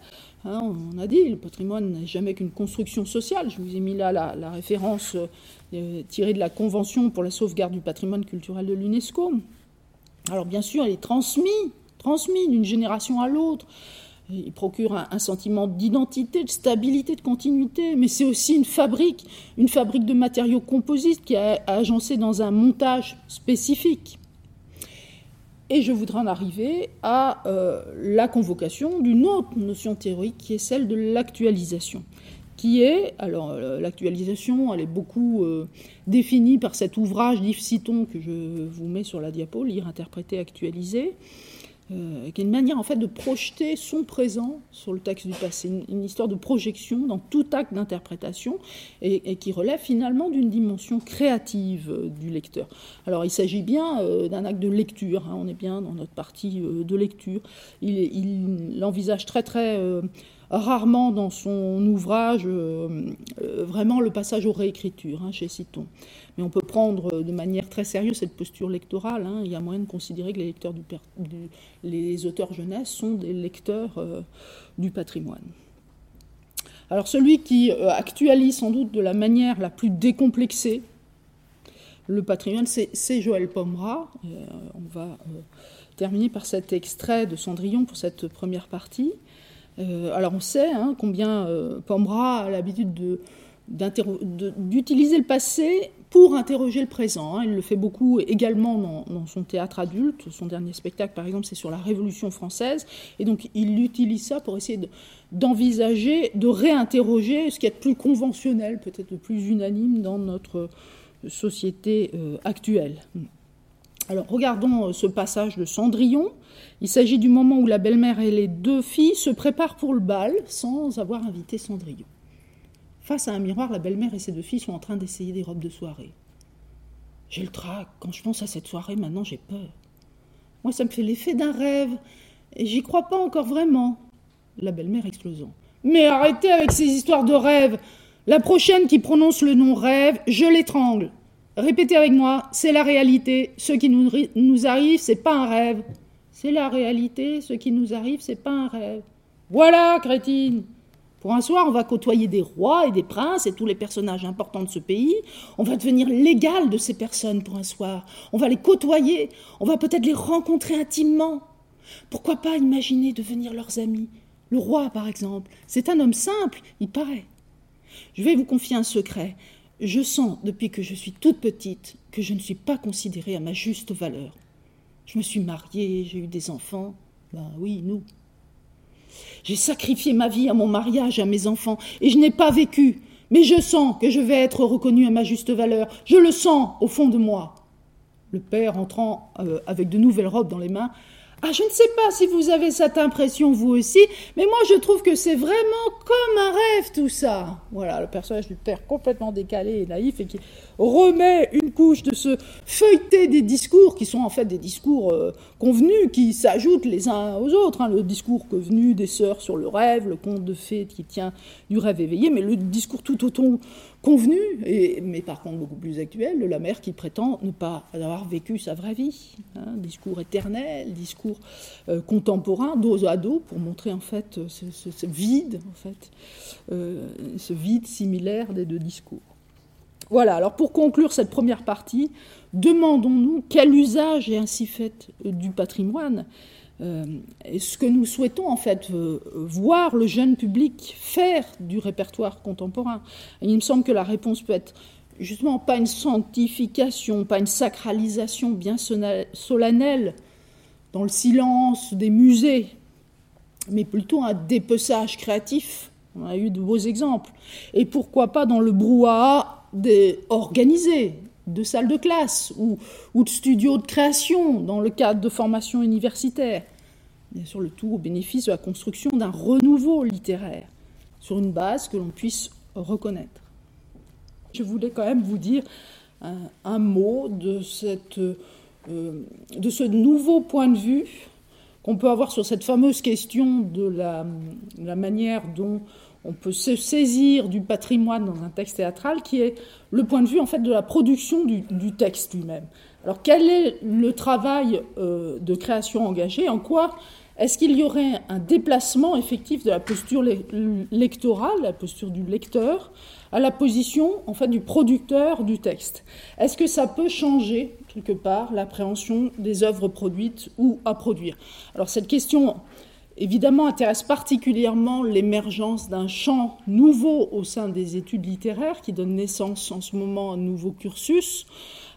Hein, on a dit, le patrimoine n'est jamais qu'une construction sociale. Je vous ai mis là la, référence euh, tirée de la Convention pour la sauvegarde du patrimoine culturel de l'UNESCO. Alors bien sûr, elle est transmise, transmise d'une génération à l'autre. Il procure un, sentiment d'identité, de stabilité, de continuité, mais c'est aussi une fabrique, une fabrique de matériaux composites qui a agencé dans un montage spécifique. Et je voudrais en arriver à euh, la convocation d'une autre notion théorique qui est celle de l'actualisation. Qui est, alors euh, l'actualisation, elle est beaucoup euh, définie par cet ouvrage d'Yves Citon que je vous mets sur la diapo, Lire, interpréter, actualiser. Euh, qui est une manière en fait de projeter son présent sur le texte du passé, une, histoire de projection dans tout acte d'interprétation et, qui relève finalement d'une dimension créative euh, du lecteur. Alors il s'agit bien euh, d'un acte de lecture, hein, on est bien dans notre partie de lecture. Il, il, envisage très très rarement dans son ouvrage euh, euh, vraiment le passage aux réécritures hein, chez Citon. Mais on peut prendre de manière très sérieuse cette posture lectorale. Hein. Il y a moyen de considérer que les, auteurs jeunesse sont des lecteurs euh, du patrimoine. Alors celui qui actualise sans doute de la manière la plus décomplexée le patrimoine, c'est Joël Pomera. on va terminer par cet extrait de Cendrillon pour cette première partie. Euh, alors on sait hein, combien euh, Pomera a l'habitude d'utiliser le passé pour interroger le présent. Hein. Il le fait beaucoup également dans, son théâtre adulte. Son dernier spectacle, par exemple, c'est sur la Révolution française. Et donc, il utilise ça pour essayer d'envisager, de, réinterroger ce qui est plus conventionnel, peut-être plus unanime dans notre société euh, actuelle. Alors, regardons ce passage de Cendrillon. Il s'agit du moment où la belle-mère et les deux filles se préparent pour le bal sans avoir invité Cendrillon. Face à un miroir, la belle-mère et ses deux filles sont en train d'essayer des robes de soirée. J'ai le trac. Quand je pense à cette soirée, maintenant j'ai peur. Moi, ça me fait l'effet d'un rêve. Et j'y crois pas encore vraiment. La belle-mère explosant. Mais arrêtez avec ces histoires de rêve. La prochaine qui prononce le nom rêve, je l'étrangle. Répétez avec moi, c'est la réalité. Ce qui nous, arrive, c'est pas un rêve. C'est la réalité, ce qui nous arrive, c'est pas un rêve. Voilà, crétine Pour un soir, on va côtoyer des rois et des princes et tous les personnages importants de ce pays. On va devenir l'égal de ces personnes pour un soir. On va les côtoyer. On va peut-être les rencontrer intimement. Pourquoi pas imaginer devenir leurs amis? Le roi, par exemple. C'est un homme simple, il paraît. Je vais vous confier un secret. Je sens, depuis que je suis toute petite, que je ne suis pas considérée à ma juste valeur. Je me suis mariée, j'ai eu des enfants. Ben oui, nous. J'ai sacrifié ma vie à mon mariage, à mes enfants, et je n'ai pas vécu. Mais je sens que je vais être reconnue à ma juste valeur. Je le sens au fond de moi. Le père entrant euh, avec de nouvelles robes dans les mains ah, je ne sais pas si vous avez cette impression vous aussi, mais moi je trouve que c'est vraiment comme un rêve tout ça. Voilà, le personnage du père complètement décalé et naïf et qui remet une couche de ce feuilleté des discours qui sont en fait des discours euh, convenus qui s'ajoutent les uns aux autres. Hein. Le discours convenu des sœurs sur le rêve, le conte de fées qui tient du rêve éveillé, mais le discours tout au ton convenu, mais par contre beaucoup plus actuel, de la mère qui prétend ne pas avoir vécu sa vraie vie. Hein, discours éternel, discours euh, contemporain, dos à dos, pour montrer en fait ce, vide, en fait, euh, ce vide similaire des deux discours. Voilà, alors pour conclure cette première partie, demandons-nous quel usage est ainsi fait du patrimoine euh, ce que nous souhaitons en fait euh, voir le jeune public faire du répertoire contemporain. il me semble que la réponse peut être justement pas une sanctification, pas une sacralisation bien solennelle dans le silence des musées, mais plutôt un dépeçage créatif. On a eu de beaux exemples. Et pourquoi pas dans le brouhaha des organisé, de salles de classe ou, de studios de création dans le cadre de formations universitaires. Bien sûr, le tout au bénéfice de la construction d'un renouveau littéraire sur une base que l'on puisse reconnaître. Je voulais quand même vous dire un, mot de, cette, euh, de ce nouveau point de vue qu'on peut avoir sur cette fameuse question de la manière dont on peut se saisir du patrimoine dans un texte théâtral qui est le point de vue en fait de la production du, texte lui-même. Alors quel est le travail euh, de création engagé? En quoi est-ce qu'il y aurait un déplacement effectif de la posture lectorale, la posture du lecteur, à la position en fait du producteur du texte? Est-ce que ça peut changer quelque part l'appréhension des œuvres produites ou à produire? Alors cette question évidemment intéresse particulièrement l'émergence d'un champ nouveau au sein des études littéraires qui donne naissance en ce moment à un nouveau cursus.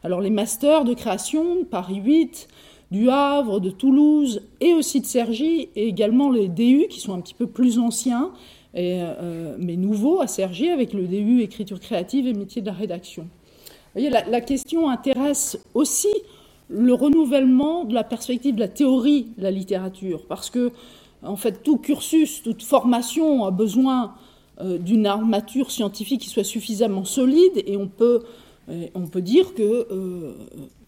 Alors les masters de création, Paris 8, du Havre, de Toulouse et aussi de Cergy, et également les DU qui sont un petit peu plus anciens, euh, mais nouveaux à Cergy avec le DU écriture créative et métier de la rédaction. Vous voyez, la, la question intéresse aussi le renouvellement de la perspective de la théorie de la littérature, parce que en fait, tout cursus, toute formation a besoin euh, d'une armature scientifique qui soit suffisamment solide et on peut, euh, dire que euh,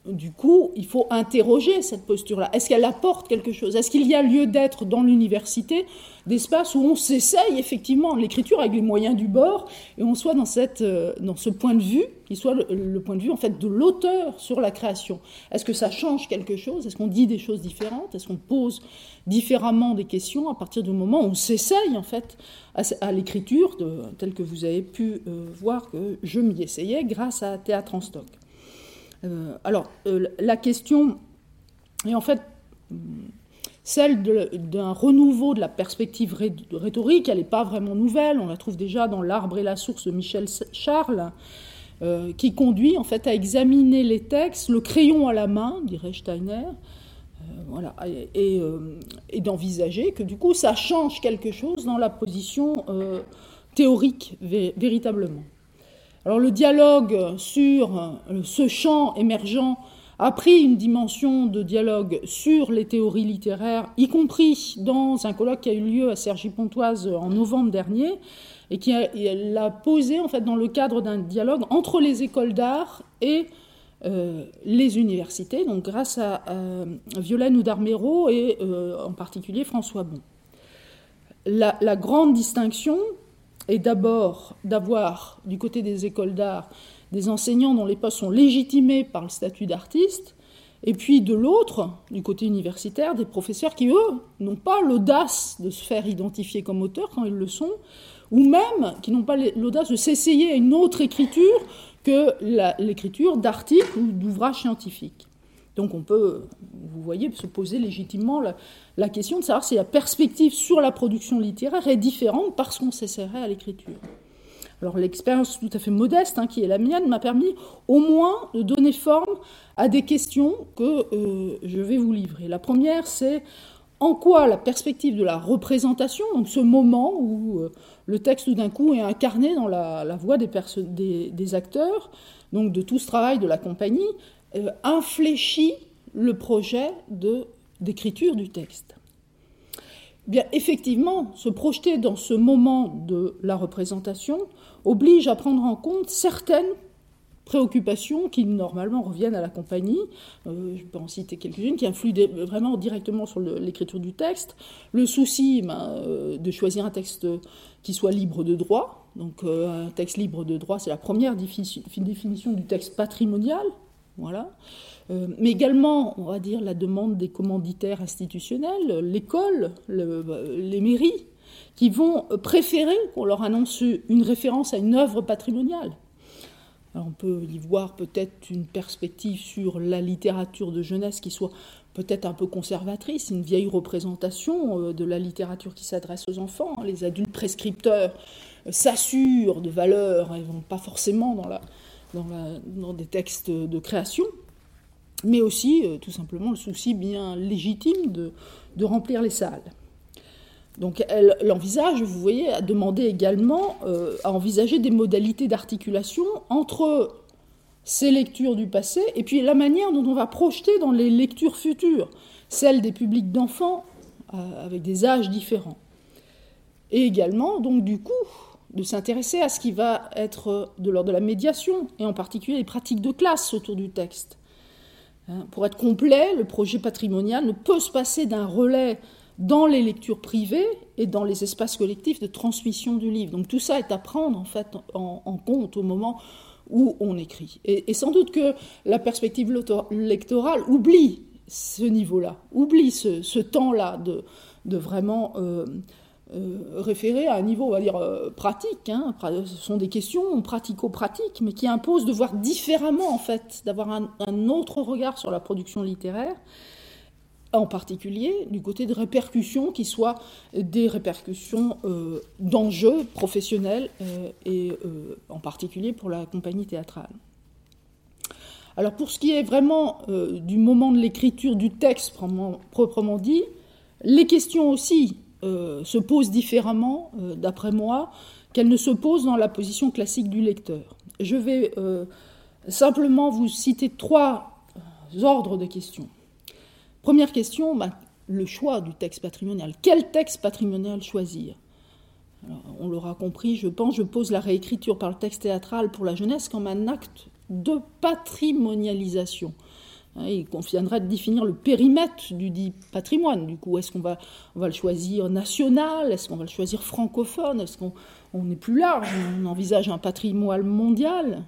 du coup, il faut interroger cette posture-là. Est-ce qu'elle apporte quelque chose? Est-ce qu'il y a lieu d'être dans l'université d'espace où on s'essaye effectivement? L'écriture avec les moyens du bord et on soit dans, cette, euh, dans ce point de vue qui soit le, point de vue en fait de l'auteur sur la création. Est-ce que ça change quelque chose? Est-ce qu'on dit des choses différentes? Est-ce qu'on pose différemment des questions à partir du moment où on s'essaye en fait à, l'écriture, telle que vous avez pu euh, voir que je m'y essayais grâce à Théâtre en stock? Alors, euh, la question est en fait celle d'un renouveau de la perspective rhétorique. Elle n'est pas vraiment nouvelle, on la trouve déjà dans L'arbre et la source de Michel Charles, euh, qui conduit en fait à examiner les textes, le crayon à la main, dirait Steiner, voilà, et d'envisager que du coup ça change quelque chose dans la position théorique véritablement. Alors le dialogue sur euh, ce champ émergent a pris une dimension de dialogue sur les théories littéraires, y compris dans un colloque qui a eu lieu à Cergy-Pontoise en novembre dernier, et qui l'a posé en fait dans le cadre d'un dialogue entre les écoles d'art et euh, les universités, donc grâce à Violaine Oudarmero et euh, en particulier François Bon. la grande distinction, est d'abord d'avoir du côté des écoles d'art des enseignants dont les postes sont légitimés par le statut d'artiste, et puis de l'autre, du côté universitaire, des professeurs qui, eux, n'ont pas l'audace de se faire identifier comme auteurs quand ils le sont, ou même qui n'ont pas l'audace de s'essayer à une autre écriture que l'écriture d'articles ou d'ouvrages scientifiques. Donc on peut, vous voyez, se poser légitimement la, question de savoir si la perspective sur la production littéraire est différente parce qu'on s'essaierait à l'écriture. Alors l'expérience tout à fait modeste hein, qui est la mienne m'a permis au moins de donner forme à des questions que euh, je vais vous livrer. La première, c'est en quoi la perspective de la représentation, donc ce moment où euh, le texte d'un coup est incarné dans la, voix des, des, acteurs, donc de tout ce travail de la compagnie, euh, infléchit le projet d'écriture du texte. Bien, effectivement, se projeter dans ce moment de la représentation oblige à prendre en compte certaines préoccupations qui normalement reviennent à la compagnie. Euh, je peux en citer quelques-unes qui influent vraiment directement sur l'écriture du texte. Le souci ben, euh, de choisir un texte qui soit libre de droit. Donc un texte libre de droit, c'est la première définition du texte patrimonial. Voilà. mais également, on va dire, la demande des commanditaires institutionnels, l'école, les mairies, qui vont préférer qu'on leur annonce une référence à une œuvre patrimoniale on peut y voir peut-être une perspective sur la littérature de jeunesse qui soit peut-être un peu conservatrice, une vieille représentation euh, de la littérature qui s'adresse aux enfants. Les adultes prescripteurs euh, s'assurent de valeurs, ils vont pas forcément dans, la, dans, des textes de création, mais aussi euh, tout simplement le souci bien légitime de, remplir les salles. Donc elle, envisage, vous voyez, à demander également euh, à envisager des modalités d'articulation entre ces lectures du passé et puis la manière dont on va projeter dans les lectures futures, celles des publics d'enfants euh, avec des âges différents. Et également, donc du coup, de s'intéresser à ce qui va être de l'ordre de la médiation, et en particulier les pratiques de classe autour du texte. Hein, pour être complet, le projet patrimonial ne peut se passer d'un relais dans les lectures privées et dans les espaces collectifs de transmission du livre. Donc tout ça est à prendre en fait en, compte au moment où on écrit. Et, sans doute que la perspective lectorale oublie ce niveau-là, oublie ce, temps-là de, de, vraiment euh, euh, référer à un niveau, on va dire, euh, pratique. Hein. Ce sont des questions pratico-pratiques, mais qui imposent de voir différemment, en fait, d'avoir un autre regard sur la production littéraire en particulier du côté de répercussions qui soient des répercussions euh, d'enjeux professionnels euh, et en particulier pour la compagnie théâtrale. Alors pour ce qui est vraiment du moment de l'écriture du texte proprement dit, les questions aussi se posent différemment, d'après moi, qu'elles ne se posent dans la position classique du lecteur. Je vais simplement vous citer trois ordres de questions. Première question, bah, le choix du texte patrimonial. Quel texte patrimonial choisir? On l'aura compris, je pense, je pose la réécriture par le texte théâtral pour la jeunesse comme un acte de patrimonialisation. Hein, il conviendrait de définir le périmètre du dit patrimoine. Du coup, est-ce qu'on va, on va le choisir national? Est-ce qu'on va le choisir francophone? Est-ce qu'on est plus large? On envisage un patrimoine mondial?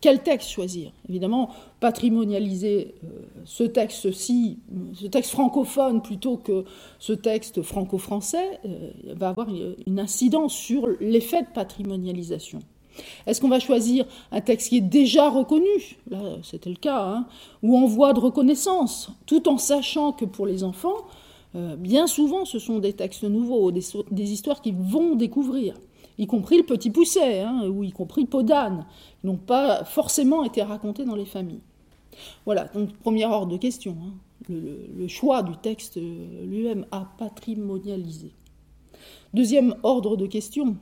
Quel texte choisir? Évidemment, patrimonialiser euh, ce texte-ci, ce texte francophone plutôt que ce texte franco-français, euh, va avoir une incidence sur l'effet de patrimonialisation. Est-ce qu'on va choisir un texte qui est déjà reconnu? Là, c'était le cas, hein, ou en voie de reconnaissance, tout en sachant que pour les enfants, euh, bien souvent, ce sont des textes nouveaux, des histoires qu'ils vont découvrir. Y compris le petit pousset, hein, ou y compris Podane, qui n'ont pas forcément été racontés dans les familles. Voilà, donc premier ordre de question, hein, le, choix du texte lui-même à patrimonialiser. Deuxième ordre de question,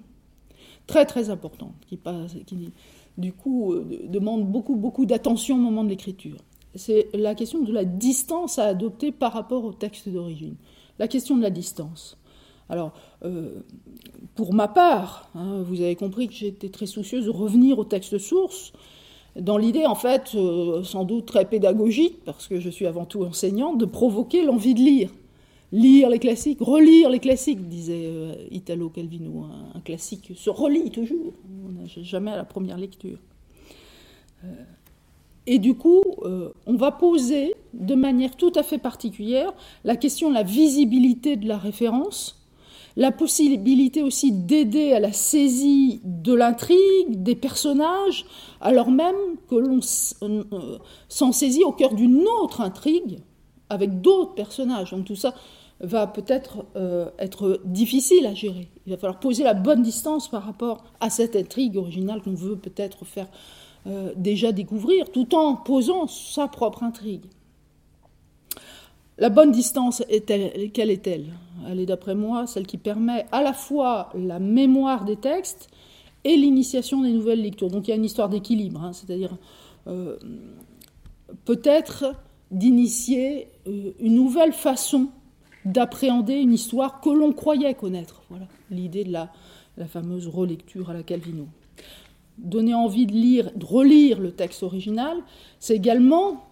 très très important, qui, qui du coup euh, demande beaucoup beaucoup d'attention au moment de l'écriture. C'est la question de la distance à adopter par rapport au texte d'origine. La question de la distance. Alors, euh, pour ma part, hein, vous avez compris que j'étais très soucieuse de revenir au texte source, dans l'idée, en fait, euh, sans doute très pédagogique, parce que je suis avant tout enseignante, de provoquer l'envie de lire. Lire les classiques, relire les classiques, disait euh, Italo Calvino. Un, classique se relit toujours, on n'a jamais à la première lecture. et du coup, on va poser de manière tout à fait particulière la question de la visibilité de la référence la possibilité aussi d'aider à la saisie de l'intrigue, des personnages, alors même que l'on euh, s'en saisit au cœur d'une autre intrigue avec d'autres personnages. Donc tout ça va peut-être euh, être difficile à gérer. Il va falloir poser la bonne distance par rapport à cette intrigue originale qu'on veut peut-être faire euh, déjà découvrir, tout en posant sa propre intrigue. La bonne distance, est quelle est-elle Elle est, d'après moi, celle qui permet à la fois la mémoire des textes et l'initiation des nouvelles lectures. Donc il y a une histoire d'équilibre, hein, c'est-à-dire euh, peut-être d'initier une nouvelle façon d'appréhender une histoire que l'on croyait connaître. Voilà l'idée de la, fameuse relecture à la Calvino. Donner envie de lire, de relire le texte original, c'est également,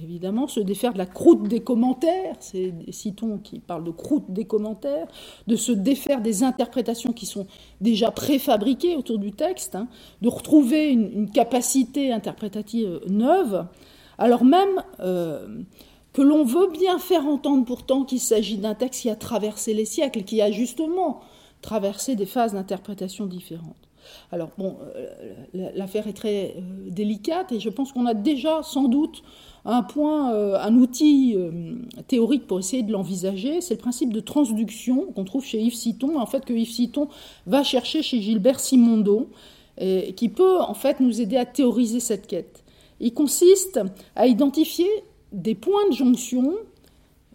évidemment, se défaire de la croûte des commentaires, c'est Citon qui parle de croûte des commentaires, de se défaire des interprétations qui sont déjà préfabriquées autour du texte, hein, de retrouver une, capacité interprétative neuve, alors même euh, que l'on veut bien faire entendre pourtant qu'il s'agit d'un texte qui a traversé les siècles, qui a justement traversé des phases d'interprétation différentes. Alors bon, euh, l'affaire est très euh, délicate et je pense qu'on a déjà sans doute un point, euh, un outil théorique pour essayer de l'envisager, c'est le principe de transduction qu'on trouve chez Yves Citon, en fait que Yves Citon va chercher chez Gilbert Simondon, qui peut en fait nous aider à théoriser cette quête. Il consiste à identifier des points de jonction,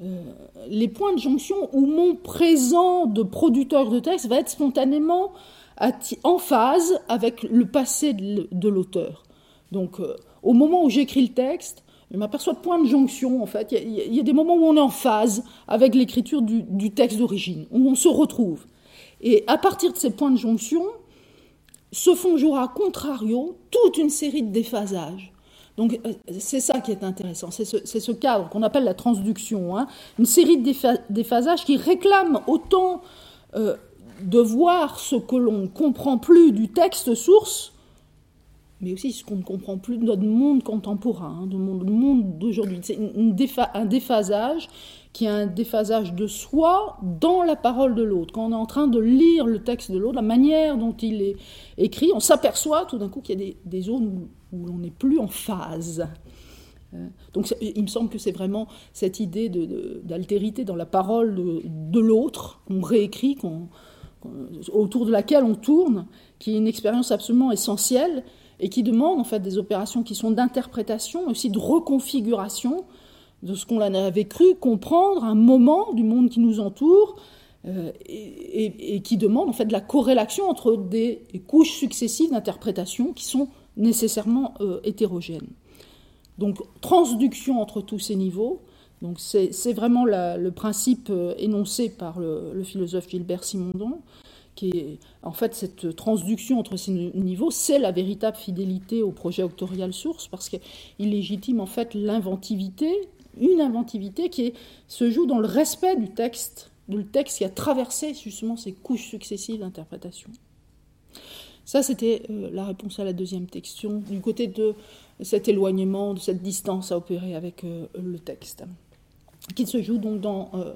euh, les points de jonction où mon présent de producteur de texte va être spontanément en phase avec le passé de l'auteur. Donc, euh, au moment où j'écris le texte, je m'aperçois de points de jonction, en fait. Il y, a des moments où on est en phase avec l'écriture du, du, texte d'origine, où on se retrouve. Et à partir de ces points de jonction, se font jour à contrario toute une série de déphasages. Donc euh, c'est ça qui est intéressant, c'est ce, cadre qu'on appelle la transduction, hein. une série de déphasages qui réclament autant euh, de voir ce que l'on comprend plus du texte source, mais aussi ce qu'on ne comprend plus de notre monde contemporain, hein, du monde, d'aujourd'hui. C'est un déphasage qui est un déphasage de soi dans la parole de l'autre. Quand on est en train de lire le texte de l'autre, la manière dont il est écrit, on s'aperçoit tout d'un coup qu'il y a des, zones où, l'on n'est plus en phase. Euh, donc il me semble que c'est vraiment cette idée d'altérité dans la parole de, l'autre qu'on réécrit, autour de laquelle on tourne, qui est une expérience absolument essentielle et qui demande en fait des opérations qui sont d'interprétation, aussi de reconfiguration de ce qu'on avait cru comprendre un moment du monde qui nous entoure euh, et, qui demande en fait la corrélation entre des, couches successives d'interprétation qui sont nécessairement euh, hétérogènes. Donc transduction entre tous ces niveaux. C'est vraiment le principe euh, énoncé par le, philosophe Gilbert Simondon, qui est en fait cette transduction entre ces niveaux, c'est la véritable fidélité au projet octorial source parce qu'il légitime en fait l'inventivité une inventivité qui se joue dans le respect du texte, du texte qui a traversé justement ces couches successives d'interprétation. Ça, c'était euh, la réponse à la deuxième question, du côté de cet éloignement, de cette distance à opérer avec euh, le texte, qui se joue donc dans euh,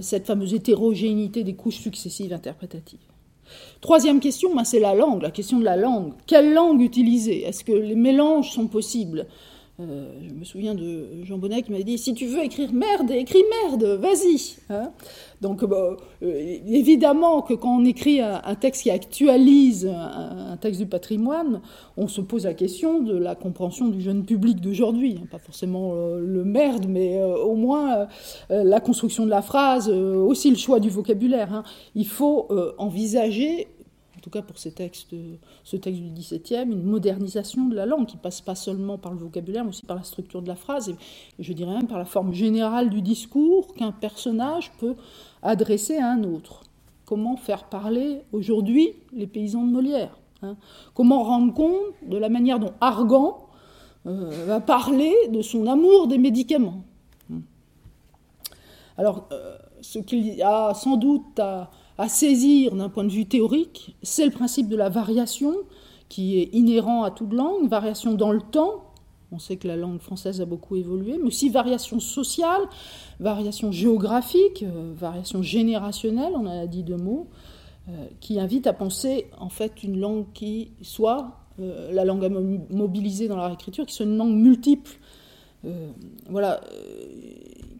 cette fameuse hétérogénéité des couches successives interprétatives. Troisième question, ben, c'est la langue, la question de la langue. Quelle langue utiliser? Est-ce que les mélanges sont possibles? Euh, je me souviens de Jean Bonnet qui m'a dit si tu veux écrire merde, écris merde, vas-y. Hein. Donc euh, évidemment que quand on écrit un, texte qui actualise un, texte du patrimoine, on se pose la question de la compréhension du jeune public d'aujourd'hui. Pas forcément euh, le merde, mais au moins la construction de la phrase, aussi le choix du vocabulaire. Hein. Il faut envisager en tout cas pour ces textes, ce texte du XVIIe, une modernisation de la langue qui passe pas seulement par le vocabulaire, mais aussi par la structure de la phrase, et je dirais même par la forme générale du discours qu'un personnage peut adresser à un autre. Comment faire parler aujourd'hui les paysans de Molière hein? Comment rendre compte de la manière dont Argan euh, va parler de son amour des médicaments? Alors, euh, ce qu'il y a sans doute à à saisir d'un point de vue théorique, c'est le principe de la variation qui est inhérent à toute langue, variation dans le temps. On sait que la langue française a beaucoup évolué, mais aussi variation sociale, variation géographique, euh, variation générationnelle, on a dit deux mots, euh, qui invite à penser en fait une langue qui soit euh, la langue à mobiliser dans la réécriture, qui soit une langue multiple voilà,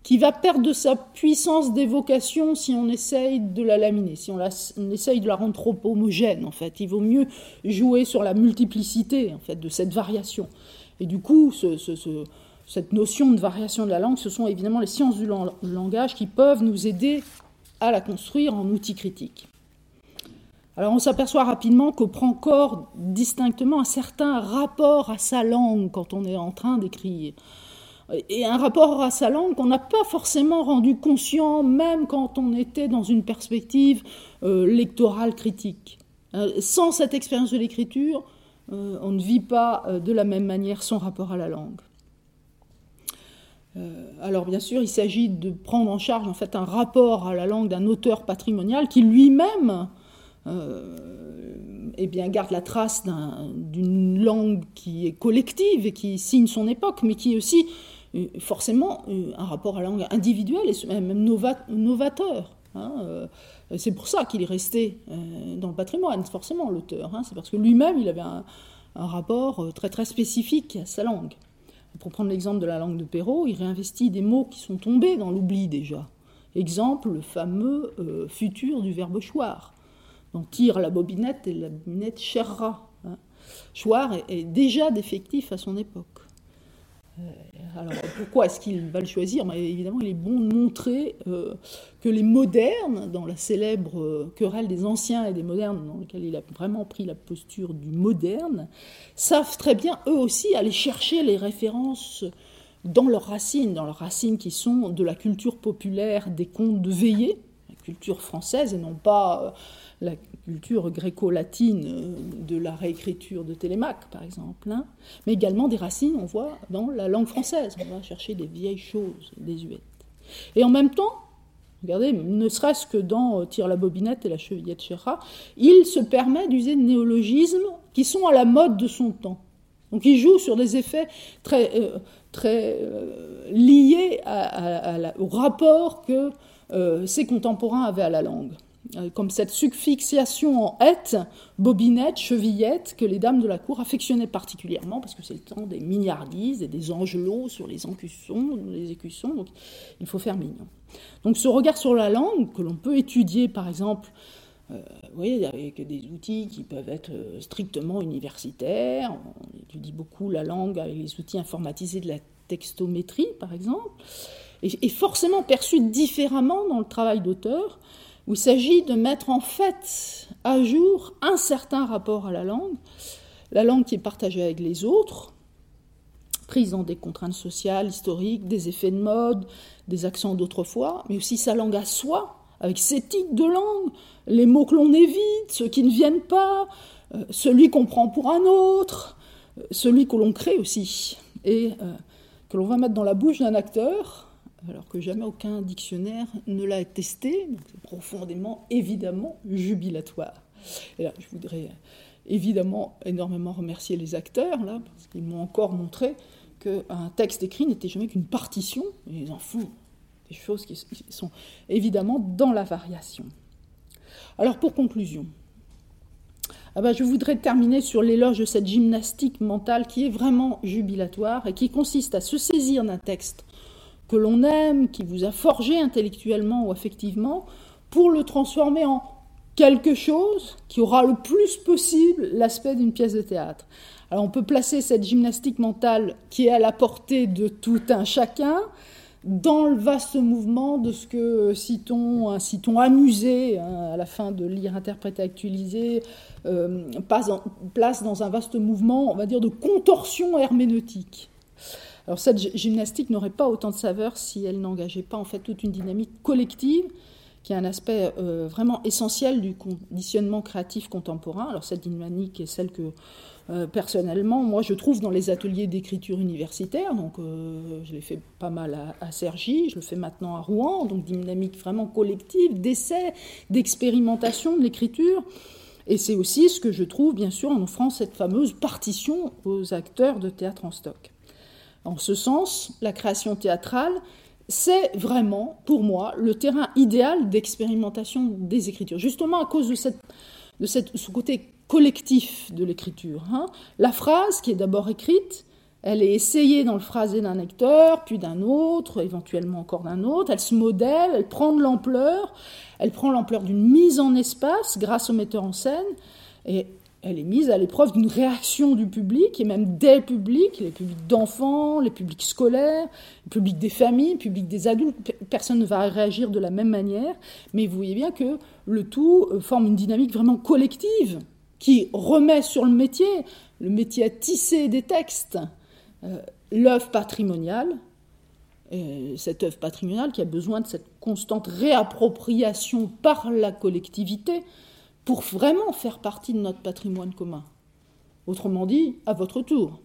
qui va perdre de sa puissance d'évocation si on essaye de la laminer, si on, essaye de la rendre trop homogène en fait. Il vaut mieux jouer sur la multiplicité en fait de cette variation. Et du coup, cette notion de variation de la langue, ce sont évidemment les sciences du langage qui peuvent nous aider à la construire en outil critique. Alors on s'aperçoit rapidement qu'on prend corps distinctement un certain rapport à sa langue quand on est en train d'écrire et un rapport à sa langue qu'on n'a pas forcément rendu conscient, même quand on était dans une perspective euh, lectorale critique. Euh, sans cette expérience de l'écriture, euh, on ne vit pas de la même manière son rapport à la langue. alors bien sûr, il s'agit de prendre en charge en fait un rapport à la langue d'un auteur patrimonial qui lui-même eh bien, garde la trace d'une langue qui est collective et qui signe son époque, mais qui aussi forcément un rapport à la langue individuel et même novateur. Hein, euh, c'est pour ça qu'il est resté euh, dans le patrimoine, forcément, l'auteur. Hein, c'est parce que lui-même, il avait un, rapport euh, très très spécifique à sa langue. Pour prendre l'exemple de la langue de Perrault, il réinvestit des mots qui sont tombés dans l'oubli déjà. Exemple, le fameux futur du verbe choir. dont tire la bobinette et la bobinette cherra. Hein. Choir est déjà défectif à son époque. Euh, alors pourquoi est-ce qu'il va le choisir Évidemment, il est bon de montrer euh, que les modernes, dans la célèbre euh, querelle des anciens et des modernes, dans laquelle il a vraiment pris la posture du moderne, savent très bien, eux aussi, aller chercher les références dans leurs racines, dans leurs racines qui sont de la culture populaire des contes de veillée, la culture française, et non pas la culture gréco-latine euh, de la réécriture de Télémaque, par exemple, hein. mais également des racines, on voit, dans la langue française. On va chercher des vieilles choses désuètes. Et en même temps, regardez, ne serait-ce que dans euh, Tire la bobinette et la chevillette Chéra, il se permet d'user de néologismes qui sont à la mode de son temps. Donc il joue sur des effets très, euh, très liés au rapport que ses contemporains avaient à la langue. Euh, comme cette suffixiation en ette, bobinette, chevillette, que les dames de la cour affectionnaient particulièrement, parce que c'est le temps des mignardises et des angelots sur les encussons, les écussons, donc il faut faire mignon. Donc ce regard sur la langue, que l'on peut étudier par exemple, euh, vous voyez, avec des outils qui peuvent être euh, strictement universitaires, on étudie beaucoup la langue avec les outils informatisés de la textométrie par exemple, et forcément perçu différemment dans le travail d'auteur, où il s'agit de mettre en fait à jour un certain rapport à la langue, la langue qui est partagée avec les autres, prise dans des contraintes sociales, historiques, des effets de mode, des accents d'autrefois, mais aussi sa langue à soi, avec ses titres de langue, les mots que l'on évite, ceux qui ne viennent pas, euh, celui qu'on prend pour un autre, euh, celui que l'on crée aussi, et euh, que l'on va mettre dans la bouche d'un acteur, alors que jamais aucun dictionnaire ne l'a testé, c'est profondément, évidemment, jubilatoire. Et là, je voudrais évidemment énormément remercier les acteurs, là, parce qu'ils m'ont encore montré qu'un texte écrit n'était jamais qu'une partition, ils en font des choses qui sont évidemment dans la variation. Alors pour conclusion, ah ben, je voudrais terminer sur l'éloge de cette gymnastique mentale qui est vraiment jubilatoire et qui consiste à se saisir d'un texte que l'on aime, qui vous a forgé intellectuellement ou affectivement, pour le transformer en quelque chose qui aura le plus possible l'aspect d'une pièce de théâtre. Alors on peut placer cette gymnastique mentale qui est à la portée de tout un chacun dans le vaste mouvement de ce que citons, un citon amusé, hein, à la fin de lire, interpréter, actualiser, euh, place dans un vaste mouvement, on va dire, de contorsion herméneutique. Alors cette gymnastique n'aurait pas autant de saveur si elle n'engageait pas en fait toute une dynamique collective qui est un aspect euh, vraiment essentiel du conditionnement créatif contemporain. Alors cette dynamique est celle que euh, personnellement, moi je trouve dans les ateliers d'écriture universitaire, donc euh, je l'ai fait pas mal à, à, Cergy, je le fais maintenant à Rouen, donc dynamique vraiment collective, d'essai, d'expérimentation de l'écriture. Et c'est aussi ce que je trouve bien sûr en offrant cette fameuse partition aux acteurs de théâtre en stock. En ce sens, la création théâtrale, c'est vraiment, pour moi, le terrain idéal d'expérimentation des écritures, justement à cause de, ce côté collectif de l'écriture. Hein. La phrase, qui est d'abord écrite, Elle est essayée dans le phrasé d'un lecteur, puis d'un autre, éventuellement encore d'un autre. Elle se modèle, elle prend de l'ampleur, elle prend l'ampleur d'une mise en espace grâce au metteur en scène, et elle est mise à l'épreuve d'une réaction du public, et même des publics, les publics d'enfants, les publics scolaires, le public des familles, le public des adultes. Personne ne va réagir de la même manière, mais vous voyez bien que le tout euh, forme une dynamique vraiment collective qui remet sur le métier, le métier à tisser des textes, euh, l'œuvre patrimoniale, cette œuvre patrimoniale qui a besoin de cette constante réappropriation par la collectivité pour vraiment faire partie de notre patrimoine commun. Autrement dit, à votre tour.